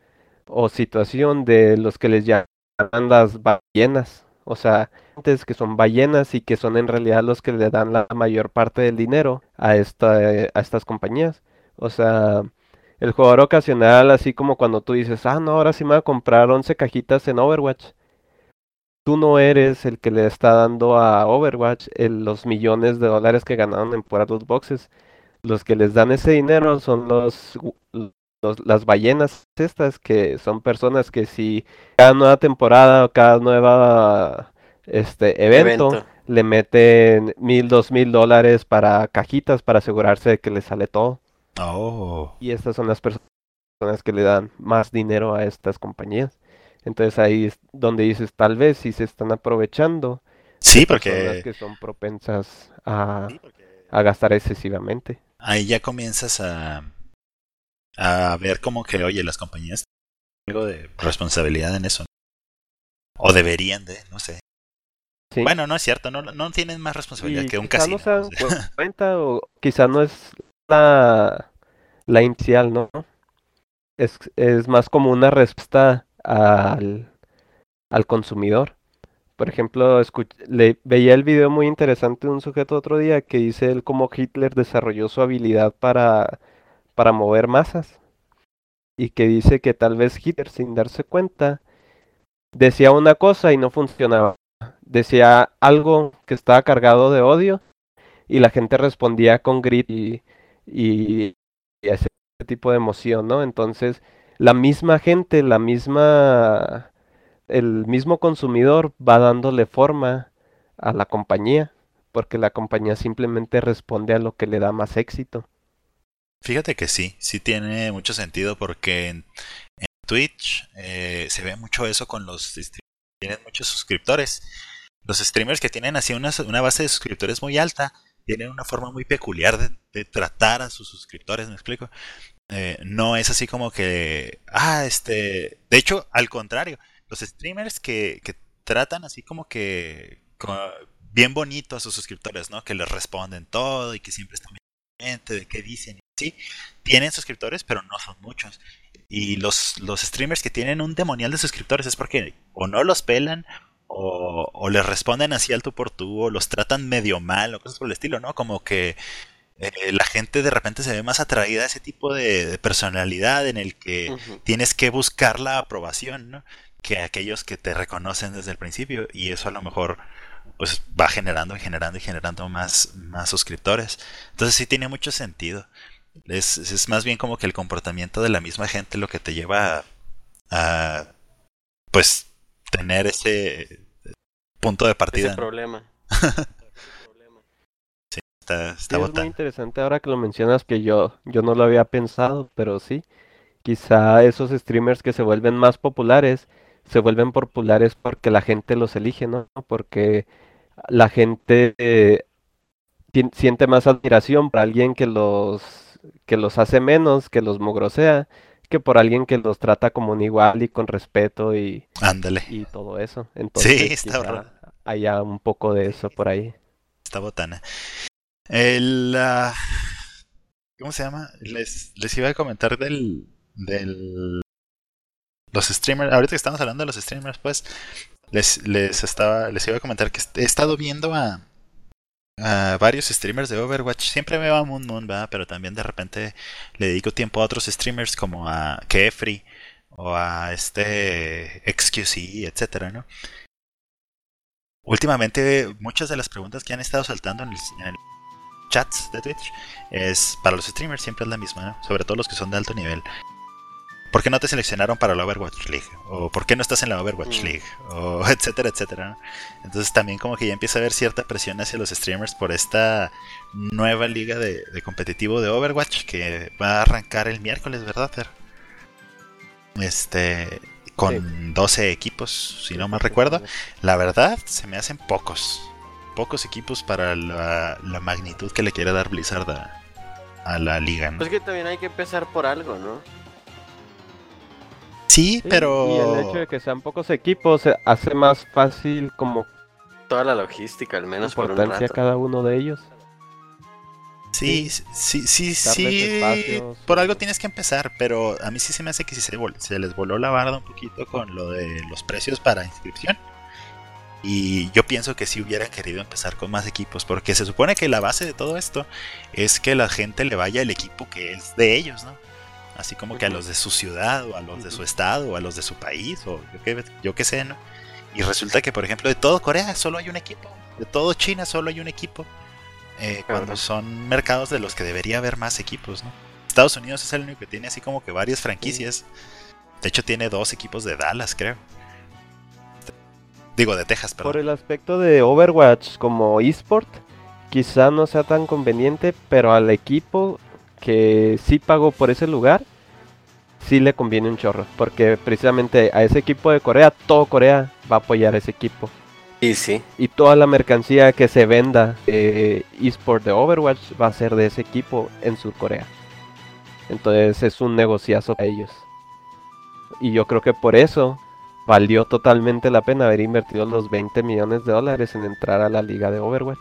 o situación de los que les llaman las ballenas, o sea, gentes que son ballenas y que son en realidad los que le dan la mayor parte del dinero a esta, a estas compañías. O sea, el jugador ocasional, así como cuando tú dices, ah, no, ahora sí me voy a comprar 11 cajitas en Overwatch. Tú no eres el que le está dando a Overwatch el- los millones de dólares que ganaron en puras loot boxes. Los que les dan ese dinero son los, los- las ballenas estas, que son personas que si cada nueva temporada o cada nueva este evento, Evento. le meten mil, dos mil dólares para cajitas para asegurarse de que les sale todo. Oh, Y estas son las perso- personas que le dan más dinero a estas compañías. Entonces ahí es donde dices, tal vez si se están aprovechando sí, porque que son propensas a, a gastar excesivamente. ahí ya comienzas a, a ver como que, oye, las compañías tienen algo de responsabilidad en eso. ¿no? O deberían de, no sé. Sí. Bueno, no es cierto, no, no tienen más responsabilidad Y que un casino. no dan *laughs* cuenta o quizá no es la, la inicial, ¿no? Es, es más como una respuesta al, al consumidor. Por ejemplo, le, veía el video muy interesante de un sujeto otro día que dice él cómo Hitler desarrolló su habilidad para, para mover masas. Y que dice que tal vez Hitler, sin darse cuenta, decía una cosa y no funcionaba. Decía algo que estaba cargado de odio y la gente respondía con grit y, y, y ese tipo de emoción, ¿no? Entonces, la misma gente, la misma, el mismo consumidor va dándole forma a la compañía, porque la compañía simplemente responde a lo que le da más éxito. Fíjate que sí, sí tiene mucho sentido porque en, Twitch eh, se ve mucho eso con los streamers que tienen muchos suscriptores. Los streamers que tienen así una, una base de suscriptores muy alta tienen una forma muy peculiar de, de tratar a sus suscriptores, ¿me explico? Eh, no es así como que, ah, este, de hecho, al contrario, los streamers que, que tratan así como que bien bonito a sus suscriptores, ¿no? Que les responden todo y que siempre están pendientes de qué dicen y así, tienen suscriptores, pero no son muchos. Y los, los streamers que tienen un demonial de suscriptores es porque o no los pelan o, o les responden así al tú por tú o los tratan medio mal o cosas por el estilo, ¿no? Como que eh, la gente de repente se ve más atraída a ese tipo de, de personalidad en el que tienes que buscar la aprobación, ¿no? Que aquellos que te reconocen desde el principio y eso a lo mejor pues va generando y generando y generando más, más suscriptores. Entonces sí tiene mucho sentido. Es, es más bien como que el comportamiento de la misma gente lo que te lleva a, a, pues tener ese punto de Ese partida. ¿no? problema. *laughs* Está, está Sí, es muy interesante ahora que lo mencionas que yo, yo no lo había pensado, pero sí, quizá esos streamers que se vuelven más populares, se vuelven populares porque la gente los elige, ¿no? Porque la gente eh, siente más admiración por alguien que los, que los hace menos, que los mugrosea, que por alguien que los trata como un igual y con respeto y, Ándale, y todo eso. Entonces, está quizá horror. haya un poco de eso por ahí. está botana. El. ah, ¿Cómo se llama? Les, les iba a comentar del. del. Los streamers. Ahorita que estamos hablando de los streamers, pues. Les, les estaba. Les iba a comentar que he estado viendo a. varios streamers de Overwatch. Siempre me va a Moon Moon, ¿verdad? Pero también de repente le dedico tiempo a otros streamers como a Kefri o a este XQC, etcétera, ¿no? Últimamente, muchas de las preguntas que han estado saltando en en el chats de Twitch es para los streamers siempre es la misma, ¿no? sobre todo los que son de alto nivel. ¿Por qué no te seleccionaron para la Overwatch League? ¿O por qué no estás en la Overwatch Mm. League? O *laughs* etcétera, etcétera. ¿no? Entonces también como que ya empieza a haber cierta presión hacia los streamers por esta nueva liga de, de competitivo de Overwatch que va a arrancar el miércoles, ¿verdad, Fer? Este, con 12 equipos, si no mal recuerdo. La verdad, se me hacen pocos. Pocos equipos para la, la magnitud que le quiere dar Blizzard a, a la liga, ¿no? Pues que también hay que empezar por algo, ¿no? Sí, Sí, pero... Y el hecho de que sean pocos equipos hace más fácil como Toda la logística, al menos por un rato. cada uno de ellos. Sí, sí, sí, sí. espacios, Por algo tienes que empezar, pero a mí sí se me hace que sí se, se les voló la barda un poquito con lo de los precios para inscripción. Y yo pienso que sí hubieran querido empezar con más equipos, porque se supone que la base de todo esto es que la gente le vaya al equipo que es de ellos, ¿no? Así como que a los de su ciudad, o a los de su estado, o a los de su país, o yo qué, yo qué sé, ¿no? Y resulta que, por ejemplo, de todo Corea solo hay un equipo, de todo China solo hay un equipo, eh, cuando son mercados de los que debería haber más equipos, ¿no? Estados Unidos es el único que tiene así como que varias franquicias. De hecho, tiene dos equipos de Dallas, creo. Digo, de Texas, Por perdón. el aspecto de Overwatch como esport, quizá no sea tan conveniente, pero al equipo que sí pagó por ese lugar, sí le conviene un chorro. Porque precisamente a ese equipo de Corea, todo Corea va a apoyar a ese equipo. Y sí. Y toda la mercancía que se venda de esport de Overwatch va a ser de ese equipo en Surcorea. Entonces es un negociazo para ellos. Y yo creo que por eso valió totalmente la pena haber invertido los 20 millones de dólares en entrar a la liga de Overwatch.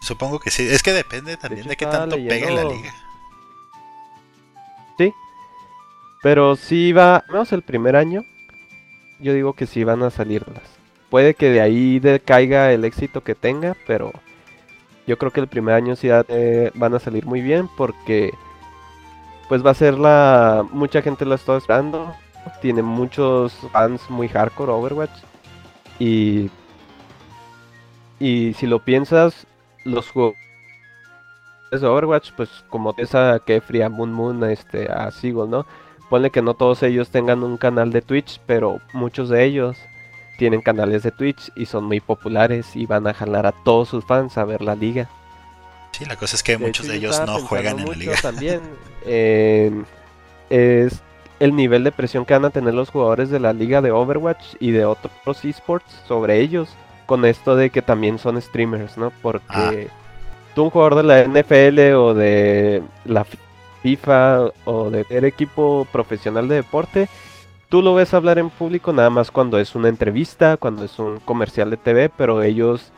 Supongo que sí. Es que depende también hecho, de qué tanto pegue la leyendo- liga. Pero si va, menos el primer año, yo digo que sí van a salirlas. Puede que de ahí decaiga el éxito que tenga, pero yo creo que el primer año sí va- eh, van a salir muy bien porque pues va a ser la... Mucha gente lo está esperando. Tiene muchos fans muy hardcore Overwatch. Y... Y si lo piensas, los juegos de Overwatch, pues como esa Kefri, a Moon Moon, a este, a Seagull, ¿no? Ponle que no todos ellos tengan un canal de Twitch, pero muchos de ellos tienen canales de Twitch y son muy populares y van a jalar a todos sus fans a ver la liga. Sí, la cosa es que muchos de ellos no juegan en la liga. También es el nivel de presión que van a tener los jugadores de la liga de Overwatch y de otros esports sobre ellos con esto de que también son streamers, ¿no? Porque Ah. tú un jugador de la NFL o de la FIFA o de cualquier equipo profesional de deporte, tú lo ves hablar en público nada más cuando es una entrevista, cuando es un comercial de TV, pero ellos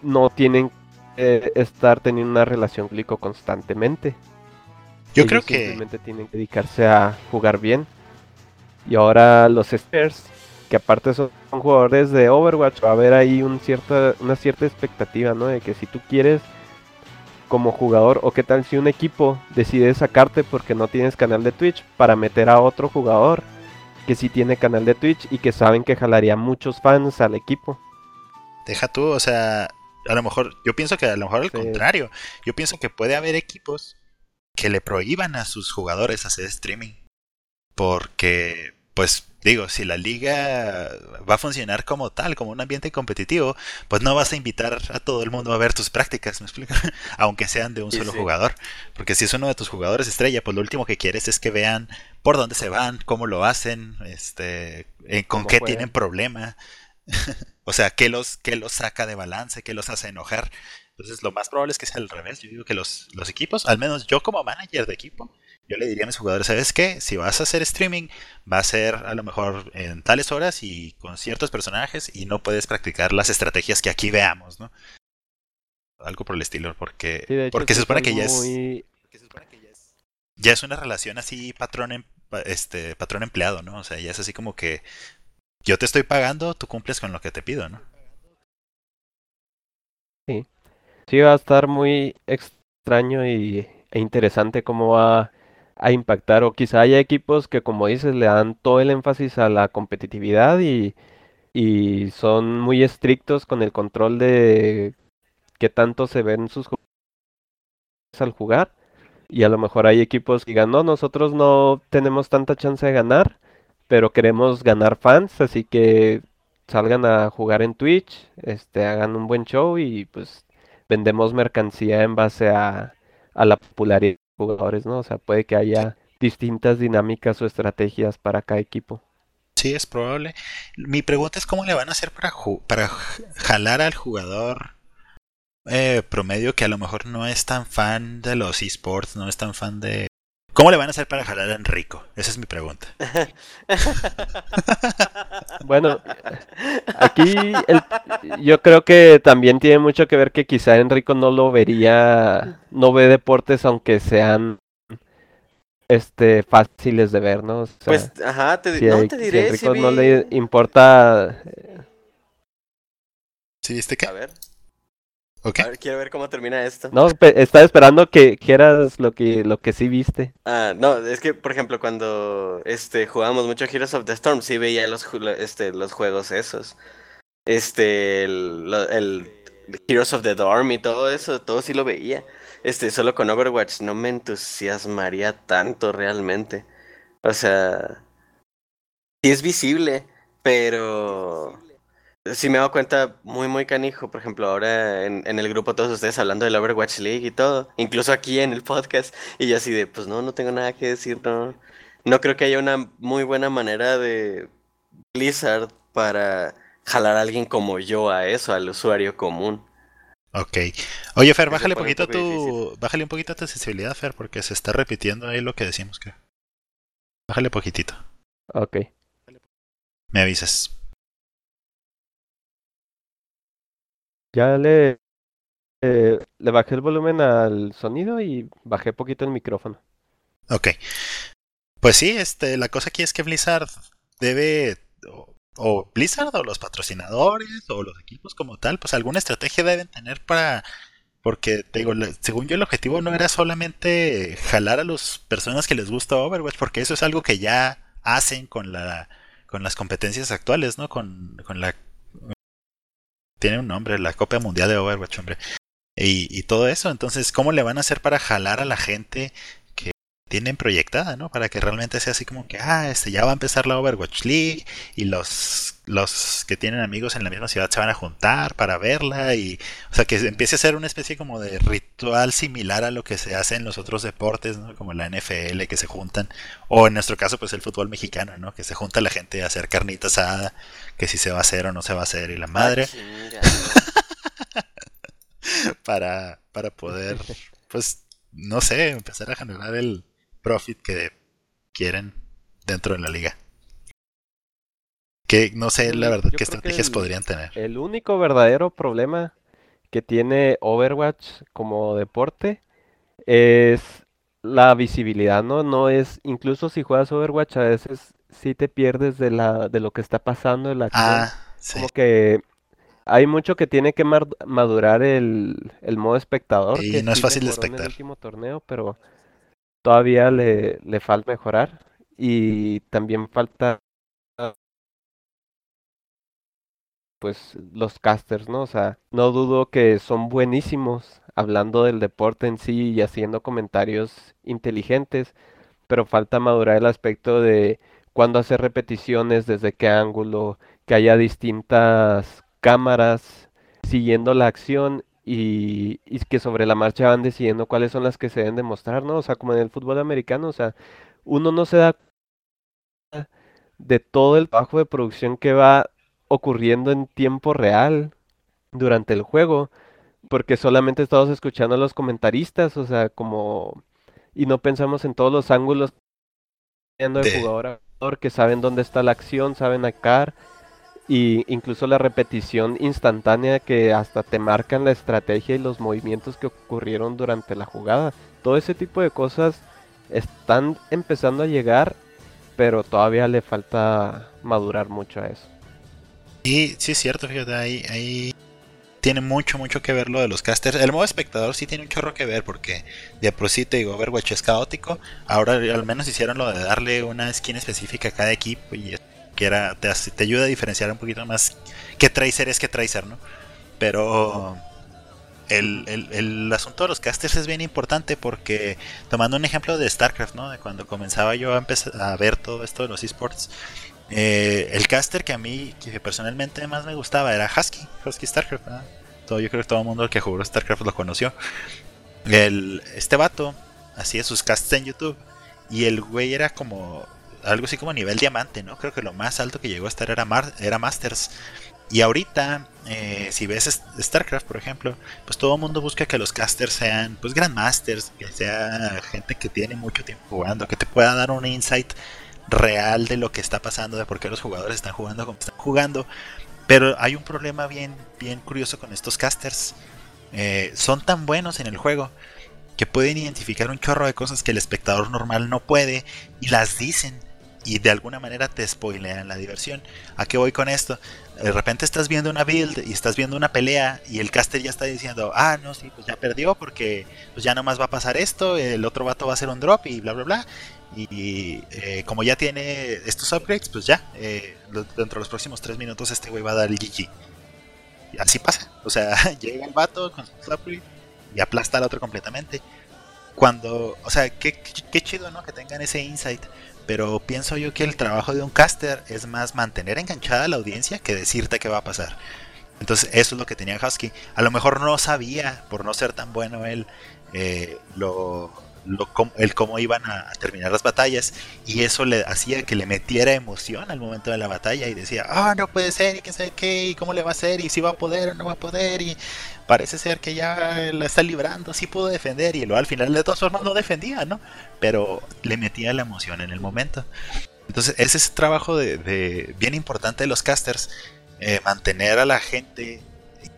no tienen que estar teniendo una relación público constantemente. Yo Ellos creo que simplemente tienen que dedicarse a jugar bien. Y ahora los Spurs, que aparte son jugadores de Overwatch, va a haber ahí un cierta, una cierta expectativa, ¿no? De que si tú quieres como jugador, o qué tal si un equipo decide sacarte porque no tienes canal de Twitch para meter a otro jugador que sí tiene canal de Twitch y que saben que jalaría muchos fans al equipo. deja tú, o sea, a lo mejor, yo pienso que a lo mejor al Sí. contrario. Yo pienso que puede haber equipos que le prohíban a sus jugadores hacer streaming. Porque, pues, digo, si la liga va a funcionar como tal, como un ambiente competitivo, pues no vas a invitar a todo el mundo a ver tus prácticas, ¿me explico? *laughs* Aunque sean de un Sí, solo sí. jugador. Porque si es uno de tus jugadores estrella, pues lo último que quieres es que vean por dónde se van, cómo lo hacen, este, eh, con qué tienen problema. *laughs* o sea, qué los, qué los saca de balance, qué los hace enojar. Entonces, lo más probable es que sea al revés. Yo digo que los, los equipos, al menos yo como manager de equipo, yo le diría a mis jugadores, ¿sabes qué? Si vas a hacer streaming, va a ser a lo mejor en tales horas y con ciertos personajes y no puedes practicar las estrategias que aquí veamos, ¿no? algo por el estilo, porque, Sí, de hecho, porque se es supone que ya es, ya es una relación así patrón em- este patrón empleado, ¿no? O sea, ya es así como que yo te estoy pagando, tú cumples con lo que te pido, ¿no? Sí, va a estar muy extraño y, e interesante cómo va a impactar. O quizá haya equipos que, como dices, le dan todo el énfasis a la competitividad y, y son muy estrictos con el control de qué tanto se ven sus jugadores al jugar. Y a lo mejor hay equipos que digan, no, nosotros no tenemos tanta chance de ganar, pero queremos ganar fans, así que salgan a jugar en Twitch, este, hagan un buen show y pues vendemos mercancía en base a, a la popularidad de los jugadores, ¿no? O sea, puede que haya distintas dinámicas o estrategias para cada equipo. Sí, es probable. Mi pregunta es cómo le van a hacer para, para jalar al jugador eh, promedio que a lo mejor no es tan fan de los esports, no es tan fan de... ¿Cómo le van a hacer para jalar a Enrico? Esa es mi pregunta. *laughs* Bueno, aquí el- yo creo que también tiene mucho que ver que quizá Enrico no lo vería, no ve deportes aunque sean este fáciles de ver, ¿no? O sea, Pues, ajá, te, si, no a- te si a diré, sí Enrico no vi- le importa, ¿Sí viste qué? A ver, ¿Ok? a ver, quiero ver cómo termina esto. no, estaba esperando que quieras lo que lo que sí viste. Ah, no, es que, por ejemplo, cuando este jugábamos mucho Heroes of the Storm, sí veía los, este, los juegos esos. Este, el, el Heroes of the Dorm y todo eso, todo sí lo veía. Este, solo con Overwatch no me entusiasmaría tanto realmente. O sea, sí es visible, pero sí me he dado cuenta muy, muy canijo. Por ejemplo, ahora en, en el grupo todos ustedes hablando del Overwatch League y todo, incluso aquí en el podcast, y yo así de, pues no, no tengo nada que decir, no. No creo que haya una muy buena manera de Blizzard para jalar a alguien como yo a eso, al usuario común. Ok. Oye, Fer, bájale un poquito poco tu... Bájale un poquito tu sensibilidad, Fer, porque se está repitiendo ahí lo que decimos, creo. Bájale poquitito. Ok. Me avisas. Ya le eh, le bajé el volumen al sonido y bajé poquito el micrófono. Ok. Pues sí, este, la cosa aquí es que Blizzard debe, o, o Blizzard o los patrocinadores o los equipos como tal, pues alguna estrategia deben tener para, porque te digo, según yo el objetivo no era solamente jalar a las personas que les gusta Overwatch, porque eso es algo que ya hacen con la, con las competencias actuales, ¿no? Con, con la, tiene un nombre, la Copa Mundial de Overwatch, hombre. Y, y todo eso, entonces, ¿cómo le van a hacer para jalar a la gente tienen proyectada, ¿no? Para que realmente sea así como que, ah, este ya va a empezar la Overwatch League y los, los que tienen amigos en la misma ciudad se van a juntar para verla y, o sea, que empiece a ser una especie como de ritual similar a lo que se hace en los otros deportes, ¿no? Como la NFL, que se juntan, o en nuestro caso, pues el fútbol mexicano, ¿no? Que se junta la gente a hacer carnita asada, que si se va a hacer o no se va a hacer y la madre *laughs* para, para poder, pues, no sé, empezar a generar el profit que quieren dentro de la liga. Que no sé, la Yo verdad, creo qué que estrategias el- podrían tener. El único verdadero problema que tiene Overwatch como deporte es la visibilidad, ¿no? No es, incluso si juegas Overwatch a veces sí te pierdes de la, de lo que está pasando en la. Ah, sí. Como que hay mucho que tiene que madurar el, el modo espectador, Sí, que no es sí fácil de en el espectar. último torneo, pero todavía le, le falta mejorar. Y también falta pues los casters, ¿no? O sea, no dudo que son buenísimos hablando del deporte en sí y haciendo comentarios inteligentes, pero falta madurar el aspecto de cuándo hacer repeticiones, desde qué ángulo, que haya distintas cámaras siguiendo la acción y, y que sobre la marcha van decidiendo cuáles son las que se deben demostrar, ¿no? O sea, como en el fútbol americano, o sea, uno no se da cuenta de todo el trabajo de producción que va ocurriendo en tiempo real durante el juego, porque solamente estamos escuchando a los comentaristas, o sea, como y no pensamos en todos los ángulos de jugador a jugador, que saben dónde está la acción, saben acá y incluso la repetición instantánea que hasta te marcan la estrategia y los movimientos que ocurrieron durante la jugada. Todo ese tipo de cosas están empezando a llegar, pero todavía le falta madurar mucho a eso. Y sí es cierto, fíjate, ahí, ahí tiene mucho, mucho que ver lo de los casters. El modo espectador sí tiene un chorro que ver porque de por sí te digo, Overwatch es caótico. Ahora al menos hicieron lo de darle una skin específica a cada equipo y que era, te, ayuda a diferenciar un poquito más qué Tracer es que Tracer, ¿no? Pero el, el, el, asunto de los casters es bien importante porque, tomando un ejemplo de StarCraft, ¿no? De cuando comenzaba yo a, empezar a ver todo esto de los esports, eh, el caster que a mí, que personalmente más me gustaba, era Husky, Husky StarCraft. Todo, yo creo que todo el mundo que jugó StarCraft lo conoció. El, este vato hacía sus casts en YouTube y el güey era como algo así como nivel diamante, ¿no? Creo que lo más alto que llegó a estar era, era Masters. Y ahorita, eh, si ves StarCraft, por ejemplo, pues todo el mundo busca que los casters sean, pues, Grandmasters, que sea gente que tiene mucho tiempo jugando, que te pueda dar un insight real de lo que está pasando, de por qué los jugadores están jugando como están jugando. Pero hay un problema bien, bien curioso con estos casters. Eh, son tan buenos en el juego que pueden identificar un chorro de cosas que el espectador normal no puede y las dicen y de alguna manera te spoilean la diversión. ¿A qué voy con esto? De repente estás viendo una build y estás viendo una pelea y el caster ya está diciendo, ah, no, sí, pues ya perdió porque pues ya nomás va a pasar esto, el otro vato va a hacer un drop y bla, bla, bla. Y eh, como ya tiene estos upgrades, pues ya, eh, dentro de los próximos tres minutos este güey va a dar el GG. Y así pasa. O sea, *laughs* llega el vato con su upgrade y aplasta al otro completamente. Cuando, o sea, qué, qué chido, ¿no? Que tengan ese insight. Pero pienso yo que el trabajo de un caster es más mantener enganchada a la audiencia que decirte qué va a pasar. Entonces eso es lo que tenía Husky. A lo mejor no sabía, por no ser tan bueno él, eh, lo, el cómo iban a, terminar las batallas y eso le hacía que le metiera emoción al momento de la batalla y decía, ah, no puede ser y qué sé qué y cómo le va a hacer y si va a poder o no va a poder y parece ser que ya la está librando, sí pudo defender y luego al final de todas formas no defendía, ¿no? Pero le metía la emoción en el momento. Entonces ese es trabajo de, bien importante de los casters, eh, mantener a la gente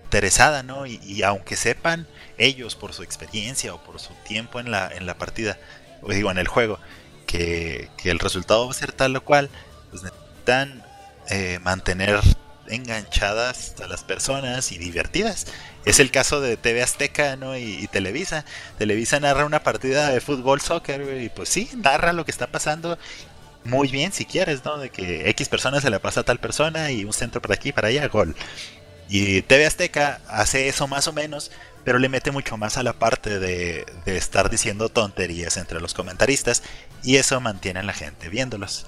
interesada, ¿no? y aunque sepan ellos por su experiencia o por su tiempo en la, en la partida, o digo en el juego, que, el resultado va a ser tal o cual, pues necesitan eh, mantener enganchadas a las personas y divertidas. Es el caso de TV Azteca ¿no? y, Televisa. Televisa narra una partida de fútbol, soccer, y pues sí, narra lo que está pasando muy bien si quieres, ¿no? De que X persona se le pasa a tal persona y un centro para aquí, para allá, gol. Y TV Azteca hace eso más o menos, pero le mete mucho más a la parte de, estar diciendo tonterías entre los comentaristas y eso mantiene a la gente viéndolos.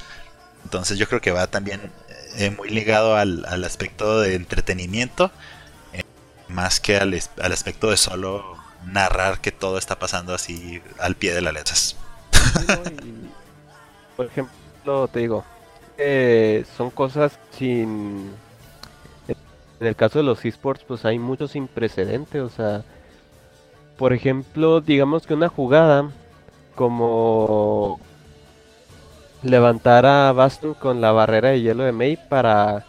Entonces yo creo que va también eh, muy ligado al, aspecto de entretenimiento, eh, más que al, aspecto de solo narrar que todo está pasando así al pie de las letras. *laughs* por ejemplo, te digo, eh, son cosas sin en el caso de los esports, pues hay muchos sin precedente. O sea, por ejemplo, digamos que una jugada como levantar a Bastion con la barrera de hielo de Mei para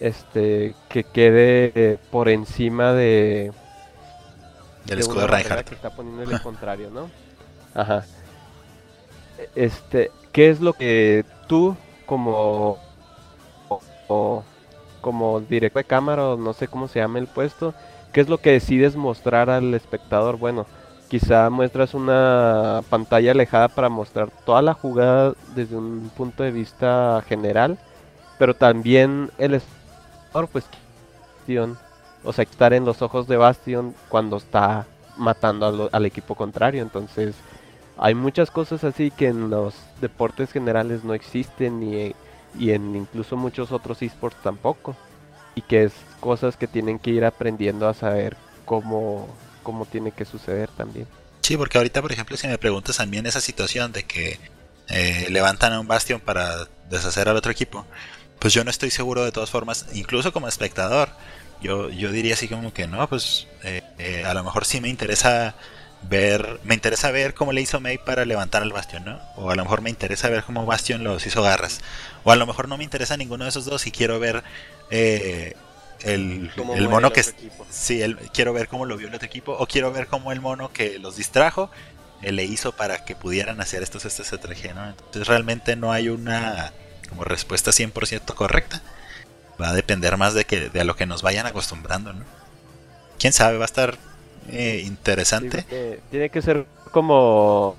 este que quede por encima de del escudo de Reinhardt que está poniendo el *laughs* contrario, ¿no? Ajá. Este, ¿qué es lo que tú como o, como directo de cámara o no sé cómo se llama el puesto, ¿qué es lo que decides mostrar al espectador? Bueno, quizá muestras una pantalla alejada para mostrar toda la jugada desde un punto de vista general, pero también el espectador, pues, o sea, estar en los ojos de Bastion cuando está matando al equipo contrario, entonces hay muchas cosas así que en los deportes generales no existen ni y en incluso muchos otros esports tampoco. Y que es cosas que tienen que ir aprendiendo a saber cómo, cómo tiene que suceder también. Sí, porque ahorita, por ejemplo, si me preguntas también esa situación de que eh, levantan a un bastión para deshacer al otro equipo, pues yo no estoy seguro de todas formas, incluso como espectador, yo, yo diría así como que no, pues eh, eh, a lo mejor sí me interesa ver, me interesa ver cómo le hizo May para levantar al Bastion, ¿no? O a lo mejor me interesa ver cómo Bastion los hizo garras. O a lo mejor no me interesa ninguno de esos dos y quiero ver eh, el, el mono el que... equipo. Sí, el- quiero ver cómo lo vio el otro equipo. O quiero ver cómo el mono que los distrajo eh, le hizo para que pudieran hacer estos esta estrategia, ¿no? Entonces realmente no hay una como respuesta 100% correcta. Va a depender más de que de a lo que nos vayan acostumbrando, ¿no? Quién sabe, va a estar eh, interesante. tiene que ser como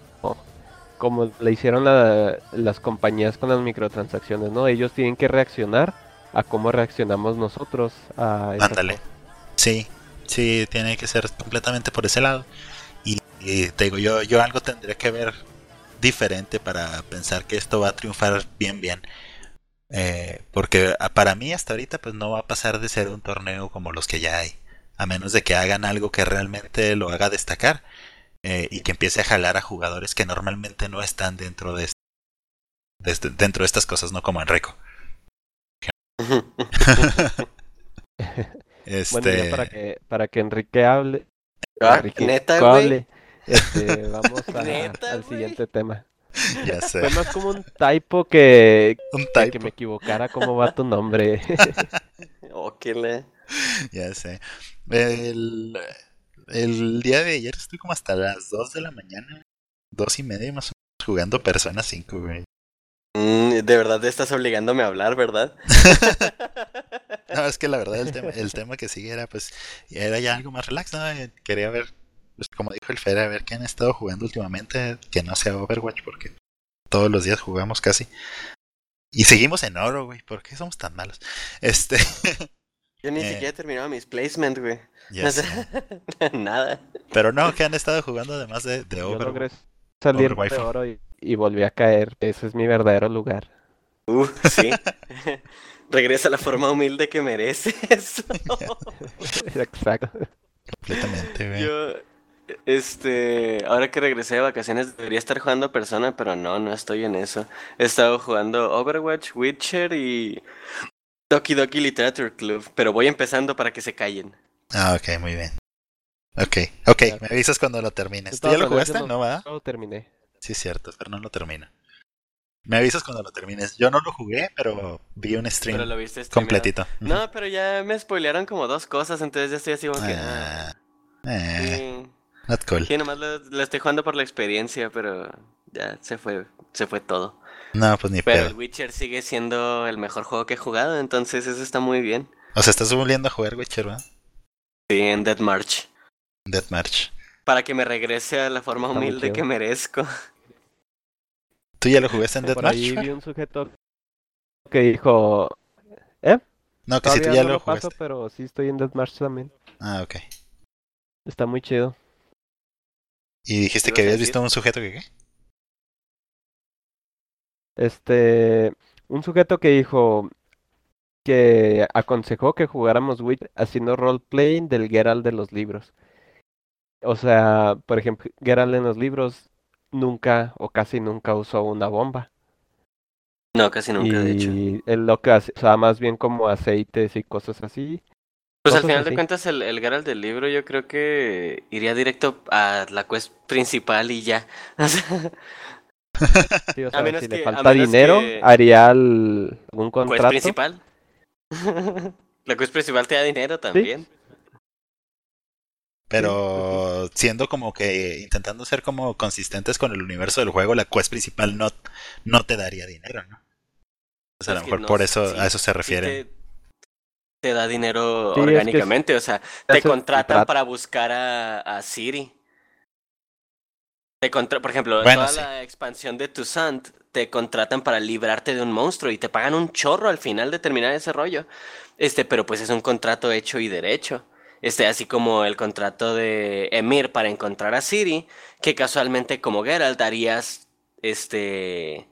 como le hicieron la- las compañías con las microtransacciones, ¿no? Ellos tienen que reaccionar a cómo reaccionamos nosotros a Ándale. Sí, sí, tiene que ser completamente por ese lado. Y, y te digo, yo, yo algo tendré que ver diferente para pensar que esto va a triunfar bien, bien. Eh, porque a- para mí hasta ahorita pues no va a pasar de ser un torneo como los que ya hay. A menos de que hagan algo que realmente lo haga destacar. eh, y que empiece a jalar a jugadores que normalmente no están dentro de, est- de este- dentro de estas cosas, no como Enrico. *laughs* este, Bueno, ya para que para que Enrique hable, Ah, Enrique neta, hable, este, *laughs* vamos a- Neta, al siguiente tema. ya sé. Fue más como un typo que, Un que, typo. que me equivocara cómo va tu nombre. *laughs* Oh, qué le- Ya sé. El, el día de ayer estuve como hasta las 2 de la mañana, dos y media más o menos, jugando Persona 5, güey. Mm, de verdad te estás obligándome a hablar, ¿verdad? *laughs* No, es que la verdad el tema, el tema que sigue era pues, era ya algo más relax, ¿no? Eh, Quería ver, pues como dijo el Fer, a ver qué han estado jugando últimamente, que no sea Overwatch, porque todos los días jugamos casi. Y seguimos en oro, güey, ¿por qué somos tan malos? Este, *laughs* Yo ni Eh. siquiera he terminado mis placements, güey. *laughs* Nada. Pero no, ¿qué han estado jugando además de, de Yo Overwatch? logré salir de oro y, y volví a caer. Ese es mi verdadero lugar. Uh, sí. *laughs* *laughs* Regresa a la forma humilde que mereces. Exacto. Completamente, güey. Yo, este, ahora que regresé de vacaciones debería estar jugando Persona, pero no, no estoy en eso. He estado jugando Overwatch, Witcher y Doki Doki Literature Club, pero voy empezando para que se callen. Ah, ok, muy bien. Ok, ok, me avisas cuando lo termines. ¿Tú ya lo jugaste? no- No, va? No lo terminé. Sí, es cierto, pero no lo termina. Me avisas cuando lo termines. Yo no lo jugué, pero vi un stream Pero lo viste completito. No, pero ya me spoilearon como dos cosas, entonces ya estoy así como que... ah, Ah, eh, sí. not cool. Sí, nomás lo, lo estoy jugando por la experiencia, pero ya se fue, se fue todo. No, pues ni Pero el pedo. Witcher sigue siendo el mejor juego que he jugado, entonces eso está muy bien. O sea, estás volviendo a jugar Witcher, ¿verdad? Sí, en Dead March. Deathmatch. Para que me regrese a la forma Está humilde que merezco. ¿Tú ya lo jugaste en Por ahí Deathmatch? vi un sujeto que dijo, No, que si tú ya no lo lo paso, jugaste. pero sí estoy en Deathmatch también. Ah, ok. Está muy chido. ¿Y dijiste ¿Qué que a habías decir? visto un sujeto que qué? Este, un sujeto que dijo que aconsejó que jugáramos Witch haciendo roleplaying del Geralt de los libros. O sea, por ejemplo, Geralt en los libros nunca o casi nunca usó una bomba. No, casi nunca, de hecho. Y él lo que hace, o sea, más bien como aceites y cosas así. Pues al final de cuentas, el, el Geralt del libro yo creo que iría directo a la quest principal y ya. *laughs* O *laughs* sea, Sí, o A sea, menos si que- le a falta menos dinero, que- haría el- algún ¿Quest contrato. principal? *laughs* La quest principal te da dinero también. Pero siendo como que intentando ser como consistentes con el universo del juego, la quest principal no, no te daría dinero, ¿no? O sea, a lo mejor no, por eso sí, a eso se Sí refieren. te, te da dinero Sí, es que orgánicamente, o sea, te contratan para buscar a, a Siri. Te contra- por ejemplo, Bueno, toda sí. la expansión de Toussaint te contratan para librarte de un monstruo y te pagan un chorro al final de terminar ese rollo. Este, pero pues es un contrato hecho y derecho. Este, así como el contrato de Emir para encontrar a Siri, que casualmente como Geralt harías este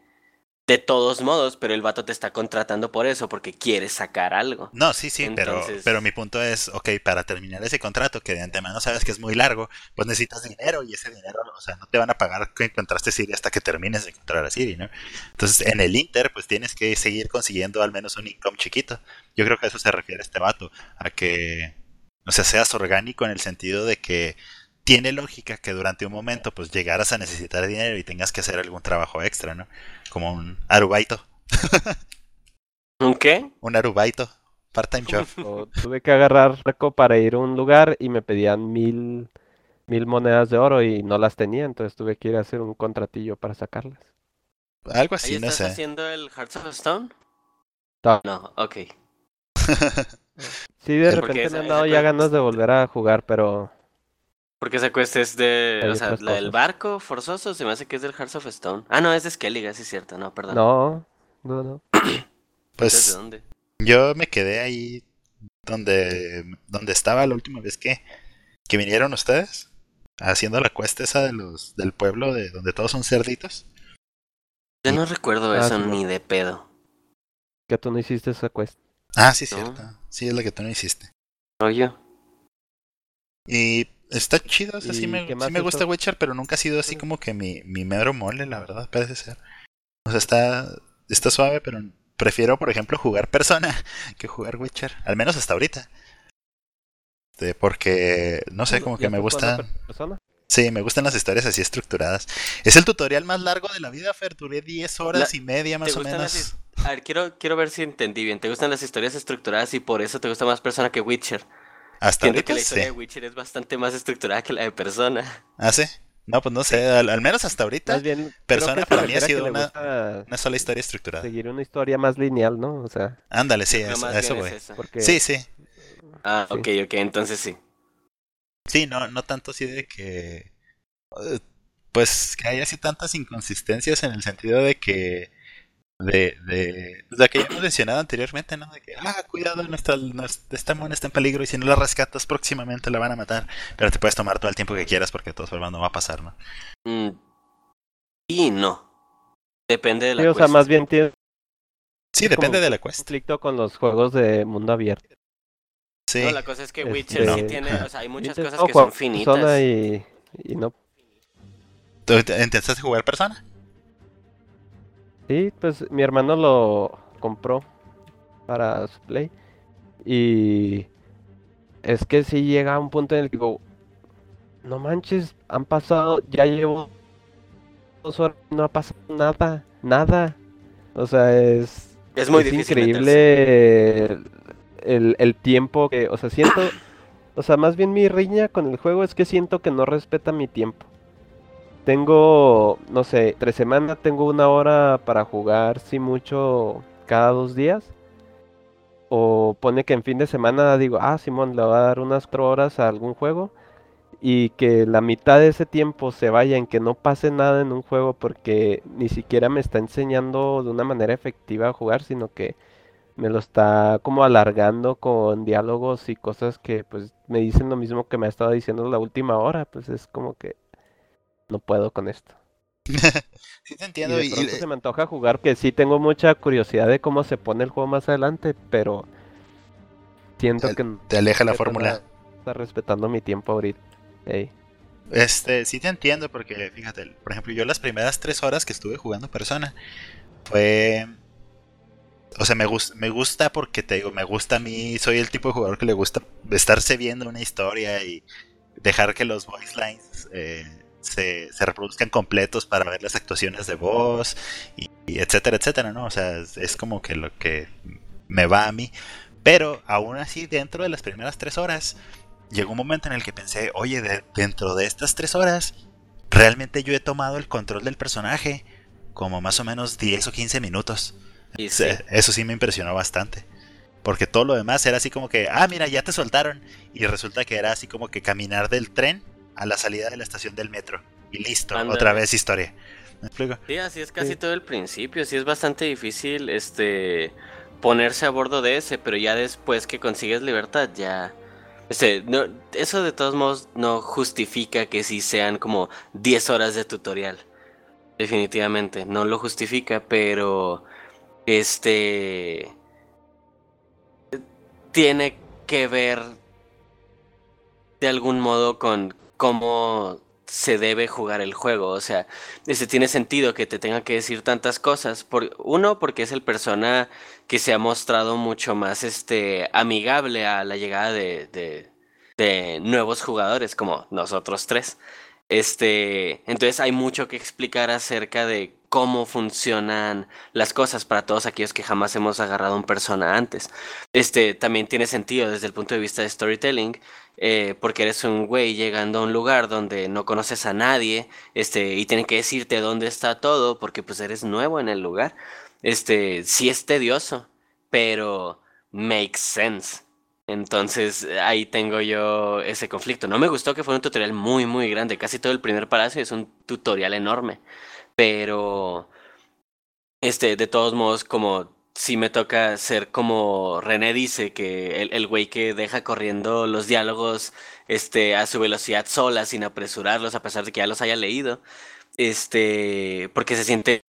de todos modos, pero el vato te está contratando por eso, porque quieres sacar algo. No, sí, sí, pero, pero mi punto es, ok, para terminar ese contrato, que de antemano sabes que es muy largo, pues necesitas dinero y ese dinero, o sea, no te van a pagar que encontraste Siri hasta que termines de encontrar a Siri, ¿no? Entonces, en el Inter, pues tienes que seguir consiguiendo al menos un income chiquito. Yo creo que a eso se refiere este vato, a que, o sea, seas orgánico en el sentido de que tiene lógica que durante un momento pues llegaras a necesitar dinero y tengas que hacer algún trabajo extra, ¿no? Como un arubaito. *laughs* ¿Un qué? Un arubaito. Part-time job. O tuve que agarrar arco para ir a un lugar y me pedían mil, mil monedas de oro y no las tenía, entonces tuve que ir a hacer un contratillo para sacarlas. Algo ¿Ahí así, no estás sé. haciendo el Hearts of Stone? No. No, ok. *laughs* Sí, de repente me han dado ya ganas de volver a jugar, pero Porque esa cuesta es de. Hay o sea, la del barco forzoso se me hace que es del Hearts of Stone. Ah, no, es de Skellige, sí es cierto, no, perdón. no, no, no. *clears throat* Entonces, ¿de Pues dónde? yo me quedé ahí donde, donde estaba la última vez que, que vinieron ustedes. Haciendo la cuesta esa de los del pueblo de donde todos son cerditos. Yo no recuerdo Ah, eso ni de pedo. Que tú no hiciste esa cuesta. Ah, sí, No. cierto. Sí, es la que tú no hiciste. Oye. Y está chido, o sea, sí ¿Y me, sí me gusta? Witcher, pero nunca ha sido así como que mi, mi mero mole, la verdad, parece ser. O sea, está, está suave, pero prefiero, por ejemplo, jugar *laughs* Persona que jugar Witcher, al menos hasta ahorita. Este, porque, no sé, como ¿Ya que me estás jugando gusta... Persona? Sí, me gustan las historias así estructuradas. Es el tutorial más largo de la vida, Fer. Duré 10 horas La- y media más o gustan menos. las A ver, quiero, quiero ver si entendí bien. ¿Te gustan las historias estructuradas y por eso te gusta más Persona que Witcher? Hasta Siento ahorita que la sí. historia de Witcher es bastante más estructurada que la de Persona. ¿Ah, sí? No, pues no sé, al, al menos hasta ahorita. Más bien, Persona para mí ha sido una- sola historia estructurada. seguir una historia más lineal, ¿no? O sea, Ándale, sí, No, eso, a voy. es porque Sí, sí. Ah, Sí. ok, ok, entonces sí. Sí, no, no tanto así de que. eh, Pues que hay así tantas inconsistencias en el sentido de que. De, de, de que ya hemos mencionado anteriormente, ¿no? De que, ah, cuidado, nuestra, nuestra- esta mona está en peligro y si no la rescatas próximamente la van a matar. Pero te puedes tomar todo el tiempo que quieras porque de todas formas no va a pasar, ¿no? Mm, y no. Depende de la sí, o sea, quest. más bien tiene Sí, depende de la quest. conflicto con los juegos de mundo abierto. Sí. No, la cosa es que Este, Witcher sí no. tiene, o sea, hay muchas cosas que son finitas. Persona y, y no. ¿Tú te- ¿Intentaste jugar persona? Sí, pues mi hermano lo compró para su play. Y es que sí llega a un punto en el que digo, no manches, han pasado, ya llevo dos horas, no ha pasado nada, nada. O sea, es, Es muy es difícil increíble el, el- el tiempo que, o sea, siento, o sea, más bien mi riña con el juego es que siento que no respeta mi tiempo. Tengo, no sé, tres semanas, tengo una hora para jugar, si mucho, cada dos días. O pone que en fin de semana digo, ah, Simón, le va a dar unas cuatro horas a algún juego. Y que la mitad de ese tiempo se vaya en que no pase nada en un juego porque ni siquiera me está enseñando de una manera efectiva a jugar, sino que me lo está como alargando con diálogos y cosas que pues me dicen lo mismo que me ha estado diciendo la última hora, pues es como que no puedo con esto. *laughs* sí te Y entiendo. de y- y- pronto se me antoja jugar, que sí tengo mucha curiosidad de cómo se pone el juego más adelante, pero siento Te- que no te aleja la está- fórmula. está respetando mi tiempo ahorita. Ey. Este, sí te entiendo porque, fíjate, por ejemplo, yo las primeras tres horas que estuve jugando Persona fue... O sea, me, gus- me gusta porque te digo, me gusta a mí, soy el tipo de jugador que le gusta estarse viendo una historia y dejar que los voice lines eh, se, se reproduzcan completos para ver las actuaciones de voz y, y etcétera, etcétera, ¿no? O sea, es, es como que lo que me va a mí. Pero aún así, dentro de las primeras tres horas, llegó un momento en el que pensé, oye, de- dentro de estas tres horas, realmente yo he tomado el control del personaje como más o menos 10 o 15 minutos. Sí. Eso sí me impresionó bastante. Porque todo lo demás era así como que, ah, mira, ya te soltaron. Y resulta que era así como que caminar del tren a la salida de la estación del metro. Y listo, otra vez historia. ¿Me explico? Sí, así es casi Sí. todo el principio. Sí es bastante difícil este ponerse a bordo de ese, pero ya después que consigues libertad, ya. Este, no, eso de todos modos no justifica que sí sean como 10 horas de tutorial. Definitivamente, no lo justifica, pero este tiene que ver de algún modo con cómo se debe jugar el juego. O sea, este tiene sentido que te tenga que decir tantas cosas. Por, uno, porque es el persona que se ha mostrado mucho más este amigable a la llegada de, de, de nuevos jugadores como nosotros tres. Este, entonces hay mucho que explicar acerca de cómo funcionan las cosas para todos aquellos que jamás hemos agarrado a un persona antes. Este también tiene sentido desde el punto de vista de storytelling, eh, porque eres un güey llegando a un lugar donde no conoces a nadie, este, y tienen que decirte dónde está todo, porque pues eres nuevo en el lugar. Este, sí es tedioso, pero makes sense. Entonces ahí tengo yo ese conflicto. No me gustó que fuera un tutorial muy, muy grande. Casi todo el primer palacio es un tutorial enorme. Pero, este, de todos modos, como si me toca ser como René dice, que el, el güey que deja corriendo los diálogos este, a su velocidad sola, sin apresurarlos, a pesar de que ya los haya leído. Este, porque se siente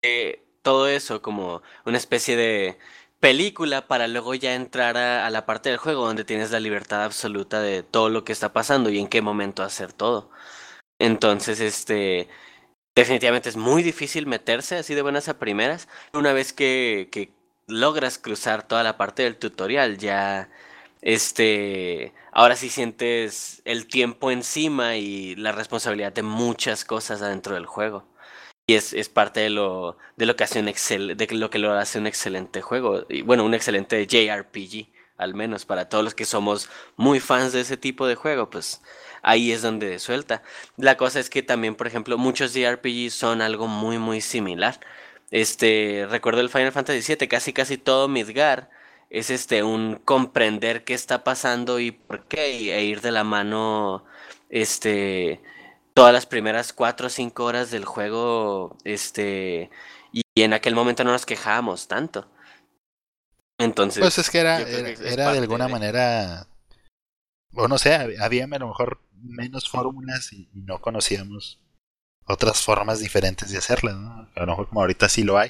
todo eso como una especie de película para luego ya entrar a, la parte del juego donde tienes la libertad absoluta de todo lo que está pasando y en qué momento hacer todo. Entonces, este, definitivamente es muy difícil meterse así de buenas a primeras. Una vez que logras cruzar toda la parte del tutorial, ya, este, ahora sí sientes el tiempo encima y la responsabilidad de muchas cosas adentro del juego. Y es, es, parte de lo, de lo que hace un excel, de lo que lo hace un excelente juego. Y bueno, un excelente JRPG, al menos para todos los que somos muy fans de ese tipo de juego, pues ahí es donde suelta. La cosa es que también, por ejemplo, muchos JRPGs son algo muy, muy similar. Este, recuerdo el Final Fantasy VII, casi casi todo Midgar es este un comprender qué está pasando y por qué, e ir de la mano, este todas las primeras cuatro o cinco horas del juego, este, y en aquel momento no nos quejábamos tanto. Entonces. Pues es que era, era, de alguna manera, o no sé, había a lo mejor menos fórmulas y, no conocíamos otras formas diferentes de hacerlas, ¿no? A lo mejor como ahorita sí lo hay.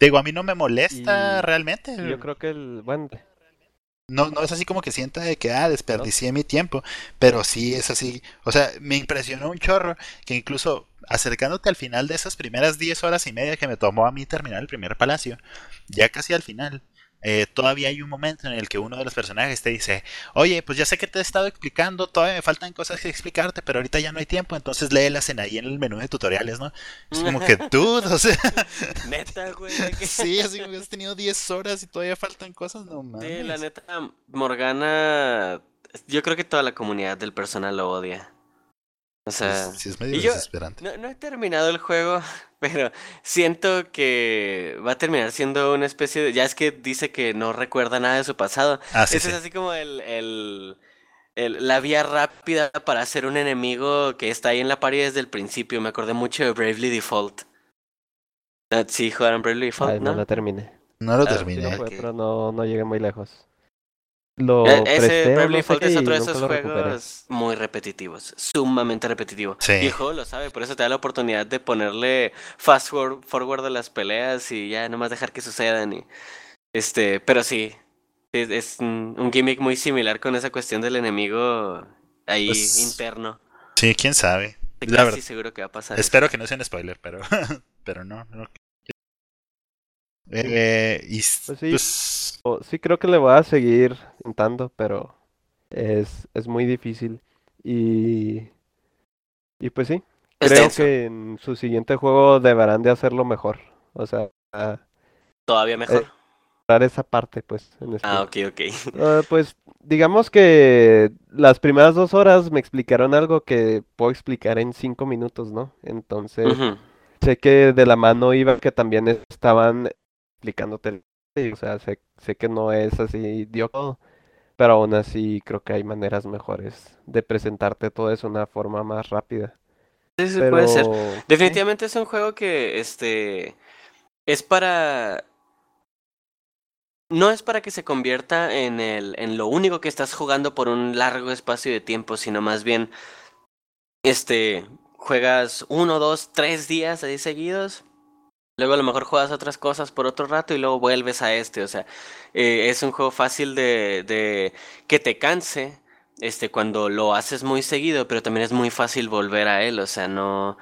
Digo, a mí no me molesta realmente. Yo creo que el, bueno, no, no es así como que sienta de que, ah, desperdicié mi tiempo, pero sí es así. O sea, me impresionó un chorro que incluso acercándote al final de esas primeras 10 horas y media que me tomó a mí terminar el primer palacio, ya casi al final, eh, todavía hay un momento en el que uno de los personajes te dice, oye, pues ya sé que te he estado explicando, todavía me faltan cosas que explicarte, pero ahorita ya no hay tiempo, entonces léelas en ahí en el menú de tutoriales, ¿no? Es como que *laughs* tú, o sea... *laughs* Neta, güey. sí, así que has tenido 10 horas y todavía faltan cosas, no mames. Sí, la neta, Morgana, yo creo que toda la comunidad del personal lo odia. O sea, sí, es medio desesperante. No, no, he terminado el juego, *laughs* pero siento que va a terminar siendo una especie de. Ya es que dice que no recuerda nada de su pasado. Ah, sí, Eso es así como el, el, el, la vía rápida para hacer un enemigo que está ahí en la pared desde el principio. Me acordé mucho de Bravely Default. Ah, sí, jugaron Bravely Default, ¿no? No lo terminé. No lo ah, terminé. pero no, no llegué muy lejos. Lo e-, ese Bravely Default es otro de esos juegos muy repetitivos, sumamente repetitivos. Sí. Y el juego lo sabe, por eso te da la oportunidad de ponerle fast forward a las peleas y ya nomás dejar que sucedan. Y, este, pero sí, es, un, gimmick muy similar con esa cuestión del enemigo ahí pues, interno. Sí, quién sabe. La verdad, seguro que va a pasar. Espero que no sea un spoiler, pero, *laughs* pero no, no eh, y, pues sí, pues sí, creo que le voy a seguir intentando, pero es, es muy difícil. Y, y pues sí, creo que en su siguiente juego deberán de hacerlo mejor. O sea, todavía mejor. Eh, esa parte, pues. En este, ah, ok, ok. Uh, *laughs* pues digamos que las primeras dos horas me explicaron algo que puedo explicar en cinco minutos, ¿no? Entonces, sé que de la mano iba que también estaban explicándote. O sea, sé, sé que no es así todo, pero aún así creo que hay maneras mejores de presentarte todo eso de una forma más rápida. Sí, sí, puede ser. Definitivamente es un juego que, este, es para... No es para que se convierta en, el, en lo único que estás jugando por un largo espacio de tiempo, sino más bien, este, juegas uno, dos, tres días ahí seguidos Luego a lo mejor juegas otras cosas por otro rato y luego vuelves a este. O sea, eh, es un juego fácil de, de, que te canse este, cuando lo haces muy seguido, pero también es muy fácil volver a él. O sea, no,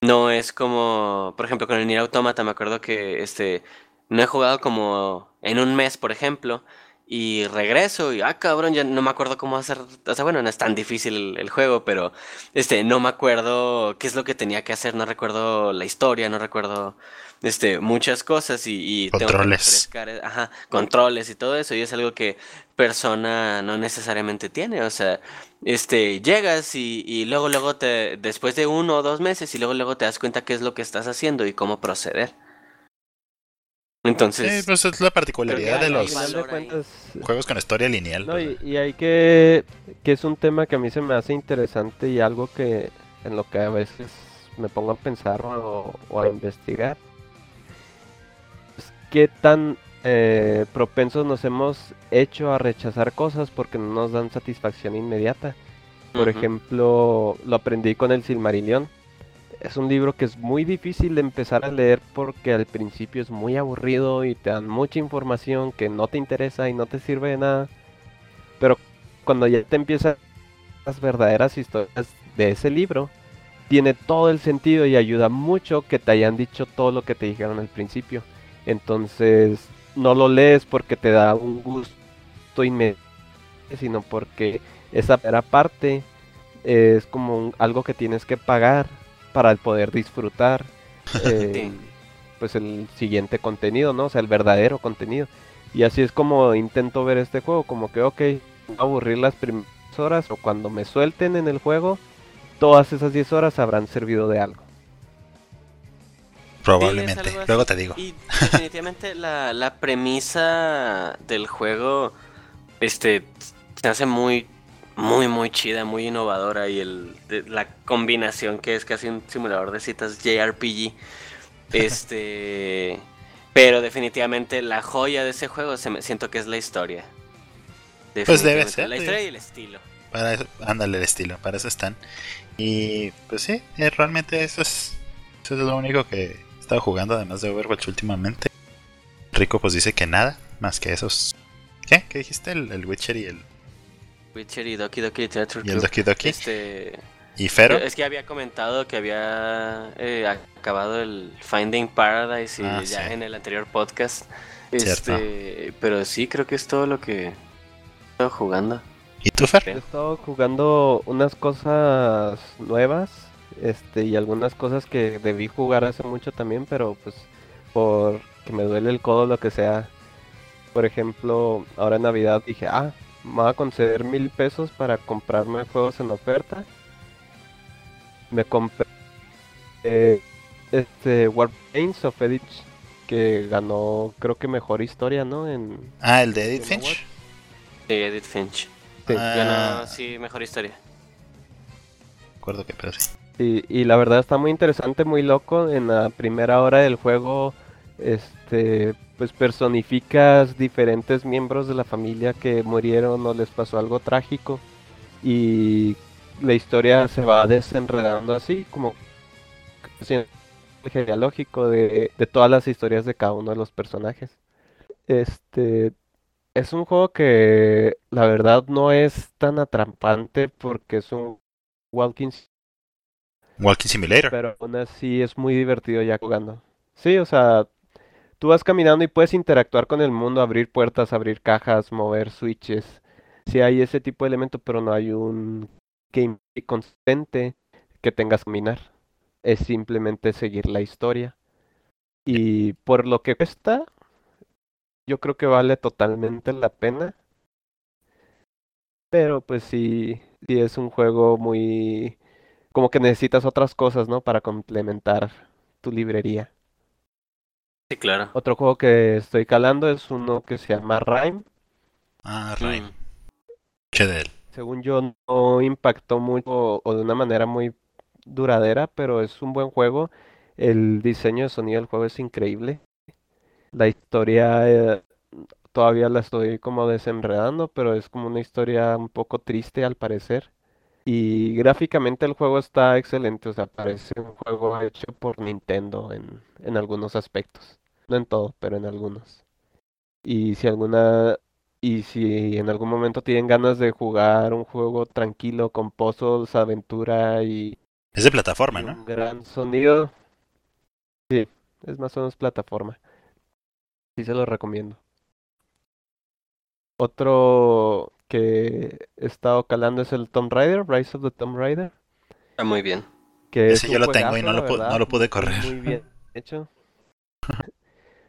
no es como, por ejemplo, con el Nier Automata me acuerdo que este, no he jugado como en un mes, por ejemplo. Y regreso y, ah, cabrón, ya no me acuerdo cómo hacer, o sea, bueno, no es tan difícil el, juego, pero, este, no me acuerdo qué es lo que tenía que hacer, no recuerdo la historia, no recuerdo, este, muchas cosas y, y tengo que Controles. ajá, controles y todo eso, y es algo que persona no necesariamente tiene, o sea, este, llegas y, y luego, luego te, después de uno o dos meses, y luego, luego te das cuenta qué es lo que estás haciendo y cómo proceder. Entonces, Sí, pues es la particularidad de los de cuentas, juegos con historia lineal. no, pues, y, y hay que, que es un tema que a mí se me hace interesante y algo que en lo que a veces me pongo a pensar o, o a investigar. Es qué tan eh, propensos nos hemos hecho a rechazar cosas porque no nos dan satisfacción inmediata. Por ejemplo, lo aprendí con el Silmarillion. Es un libro que es muy difícil de empezar a leer porque al principio es muy aburrido y te dan mucha información que no te interesa y no te sirve de nada. Pero cuando ya te empiezan las verdaderas historias de ese libro, tiene todo el sentido y ayuda mucho que te hayan dicho todo lo que te dijeron al principio. Entonces, no lo lees porque te da un gusto inmediato, sino porque esa primera parte es como un- algo que tienes que pagar para poder disfrutar *laughs* eh, pues el siguiente contenido, ¿no? O sea, el verdadero contenido. Y así es como intento ver este juego, como que, ok, voy a aburrir las primeras horas o cuando me suelten en el juego, todas esas 10 horas habrán servido de algo. Probablemente. Luego te digo. Y definitivamente la, la premisa del juego, este, se hace muy, muy, muy chida, muy innovadora y el, de- la combinación que es casi un simulador de citas JRPG, este, *laughs* pero definitivamente la joya de ese juego se me, siento que es la historia. Pues debe ser, La digo. historia y el estilo. Para eso- ándale el estilo, para eso están. Y pues sí, eh, realmente eso es, eso es lo único que he estado jugando, además de Overwatch últimamente. Rico pues dice que nada, más que esos... ¿Qué? ¿Qué dijiste? El, el Witcher y el, Witcher y Doki Doki Literature y el Club. Doki Doki. Este, ¿Y Fero? Es que había comentado que había eh, acabado el Finding Paradise y Ah, ya sí. en el anterior podcast. Cierto. Este, pero sí, creo que es todo lo que he estado jugando. ¿Y tú, Fer? He estado jugando unas cosas nuevas, este, y algunas cosas que debí jugar hace mucho también, pero pues por que me duele el codo lo que sea. Por ejemplo, ahora en Navidad dije, ah, me voy a conceder mil pesos para comprarme juegos en oferta. Me compré eh, este Warplanes of Edith que ganó creo que mejor historia, ¿no? En Ah, el de Edith Finch. Sí, Edith Finch. Sí. Ah, Ganó, sí, mejor historia. recuerdo que, pero sí. Y, y la verdad está muy interesante, muy loco. En la primera hora del juego, este, pues personificas diferentes miembros de la familia que murieron o les pasó algo trágico. Y la historia se va desenredando así, como el genealógico de, de todas las historias de cada uno de los personajes. Este, es un juego que la verdad no es tan atrapante porque es un walking Walking Simulator. pero aún así es muy divertido ya jugando. Sí, o sea, tú vas caminando y puedes interactuar con el mundo, abrir puertas, abrir cajas, mover switches. Sí hay ese tipo de elementos, pero no hay un gameplay consistente que tengas que caminar. Es simplemente seguir la historia. Y por lo que cuesta, yo creo que vale totalmente la pena. Pero pues sí, sí es un juego muy como que necesitas otras cosas, ¿no? Para complementar tu librería. Sí, claro. Otro juego que estoy calando es uno que se llama Rime. Ah, Rime. Mm. Che de él. Según yo, no impactó mucho o de una manera muy duradera, pero es un buen juego. El diseño de sonido del juego es increíble. La historia eh, todavía la estoy como desenredando, pero es como una historia un poco triste al parecer. Y gráficamente el juego está excelente, o sea, parece un juego hecho por Nintendo en, en algunos aspectos. No en todo, pero en algunos. Y si alguna, y si en algún momento tienen ganas de jugar un juego tranquilo con puzzles, aventura y, Es de plataforma, y ¿no? un gran sonido, sí, es más o menos plataforma. Sí se lo recomiendo. Otro que he estado calando es el Tomb Raider, Rise of the Tomb Raider. Está muy bien. Que Ese es yo un lo tengo y no lo, no lo pude muy correr. bien hecho. *laughs*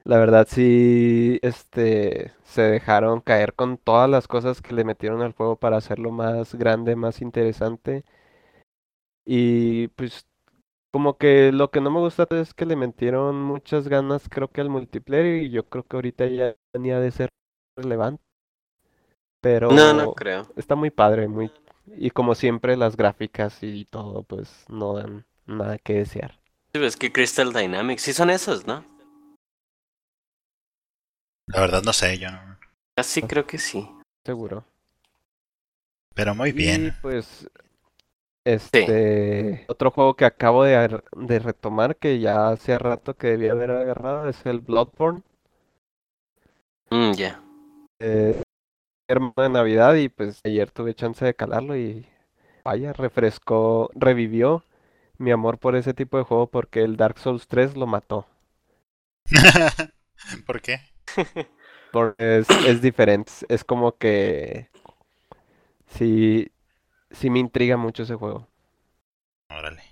La verdad sí, este, se dejaron caer con todas las cosas que le metieron al juego para hacerlo más grande, más interesante. Y pues como que lo que no me gusta es que le metieron muchas ganas, creo que al multiplayer y yo creo que ahorita ya ha de ser relevante. Pero No, no creo. está muy padre, muy y como siempre las gráficas y todo pues no dan nada que desear. Sí, es que Crystal Dynamics, sí son esos, ¿no? La verdad no sé, yo no. Casi creo que sí. Seguro. Pero muy Y bien. pues, este, otro juego que acabo de, de retomar que ya hace rato que debía haber agarrado es el Bloodborne. Mm, ya. Eh, hermano de Navidad y pues ayer tuve chance de calarlo y vaya, refrescó, revivió mi amor por ese tipo de juego porque el Dark Souls 3 lo mató. *laughs* ¿Por qué? Porque es, es diferente, es como que sí, sí me intriga mucho ese juego. Órale.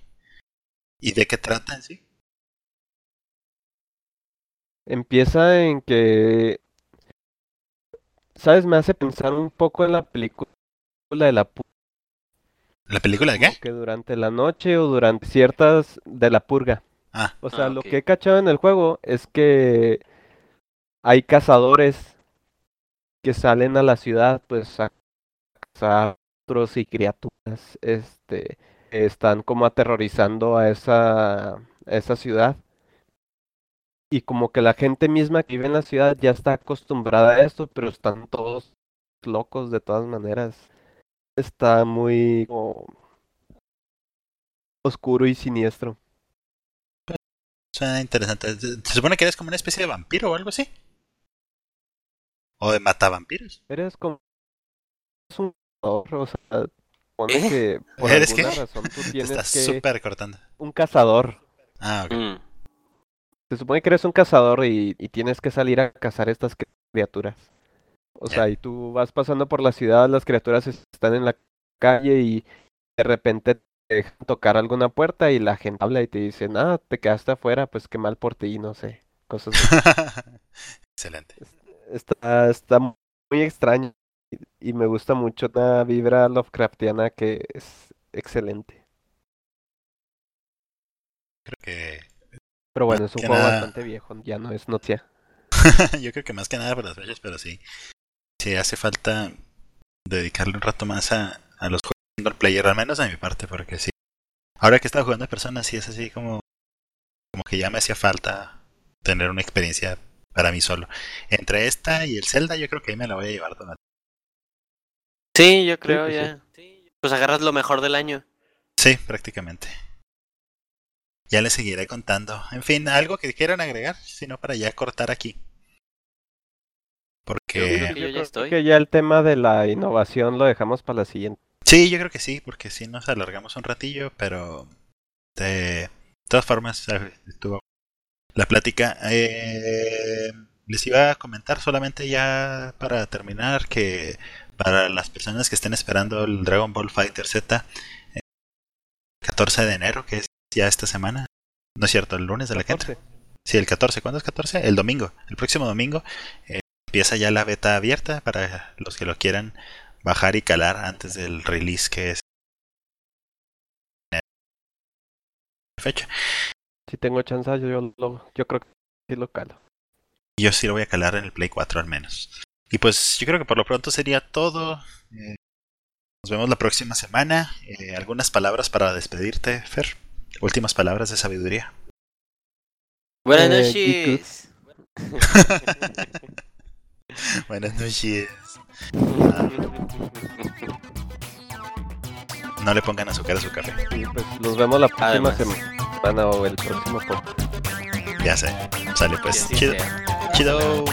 ¿Y de qué trata en sí? Empieza en que, ¿sabes? Me hace pensar un poco en la película de la pu- ¿La película de qué? como que durante la noche o durante ciertas de la purga. Ah, O sea, Ah, lo ok. que he cachado en el juego es que hay cazadores que salen a la ciudad, pues a cazar y criaturas, este, están como aterrorizando a esa, esa ciudad. Y como que la gente misma que vive en la ciudad ya está acostumbrada a esto, pero están todos locos de todas maneras. Está muy como, oscuro y siniestro. suena interesante. Se supone que eres como una especie de vampiro o algo así. O de matavampiros. Eres como es un cazador, o sea, ¿Eh? que por *laughs* ¿Eres alguna qué? razón tú *laughs* Te tienes estás que súper cortando. un cazador. Ah, ok. Mm. Se supone que eres un cazador y, y tienes que salir a cazar estas criaturas. O sea, y tú vas pasando por la ciudad, las criaturas están en la calle y de repente te dejan tocar alguna puerta y la gente habla y te dice, ah, te quedaste afuera, pues qué mal por ti, no sé, cosas así. *laughs* Excelente. Está, está muy extraño y, y me gusta mucho la vibra Lovecraftiana que es excelente. Creo que. Pero bueno, es un juego nada- bastante viejo, ya no es noticia. *laughs* Yo creo que más que nada por las fechas, pero sí. Sí, hace falta dedicarle un rato más a, a los juegos single player, al menos de mi parte, porque sí. Ahora que he estado jugando a personas, sí es así como. Como que ya me hacía falta tener una experiencia para mí solo. Entre esta y el Zelda, yo creo que ahí me la voy a llevar toda. Sí, yo creo pues sí. ya. Pues agarras lo mejor del año. Sí, prácticamente. Ya les seguiré contando. En fin, algo que quieran agregar, sino para ya cortar aquí. Yo Porque creo que yo ya creo estoy. que ya el tema de la innovación lo dejamos para la siguiente. sí, yo creo que sí, porque sí nos alargamos un ratillo, pero de todas formas eh, estuvo la plática. Eh, les iba a comentar solamente ya para terminar que para las personas que estén esperando el Dragon Ball Fighter Z, eh, 14 de enero, que es ya esta semana. No es cierto, el lunes de la que entra. 14. Sí, el 14. ¿Cuándo es 14? El domingo. El próximo domingo eh, empieza ya la beta abierta para los que lo quieran bajar y calar antes del release que es fecha. Si tengo chance, yo, yo, lo- yo creo que sí lo calo. Yo sí lo voy a calar en el Play 4 al menos. Y pues yo creo que por lo pronto sería todo. Eh, nos vemos la próxima semana. Eh, algunas palabras para despedirte, Fer. Últimas palabras de sabiduría. Buenas Eh, noches. *laughs* Buenas noches. Ah, *laughs* no le pongan azúcar a su café. Pues nos vemos la próxima Además. semana o el próximo podcast. Ya sé. Sale pues. Chido. sea. Chido.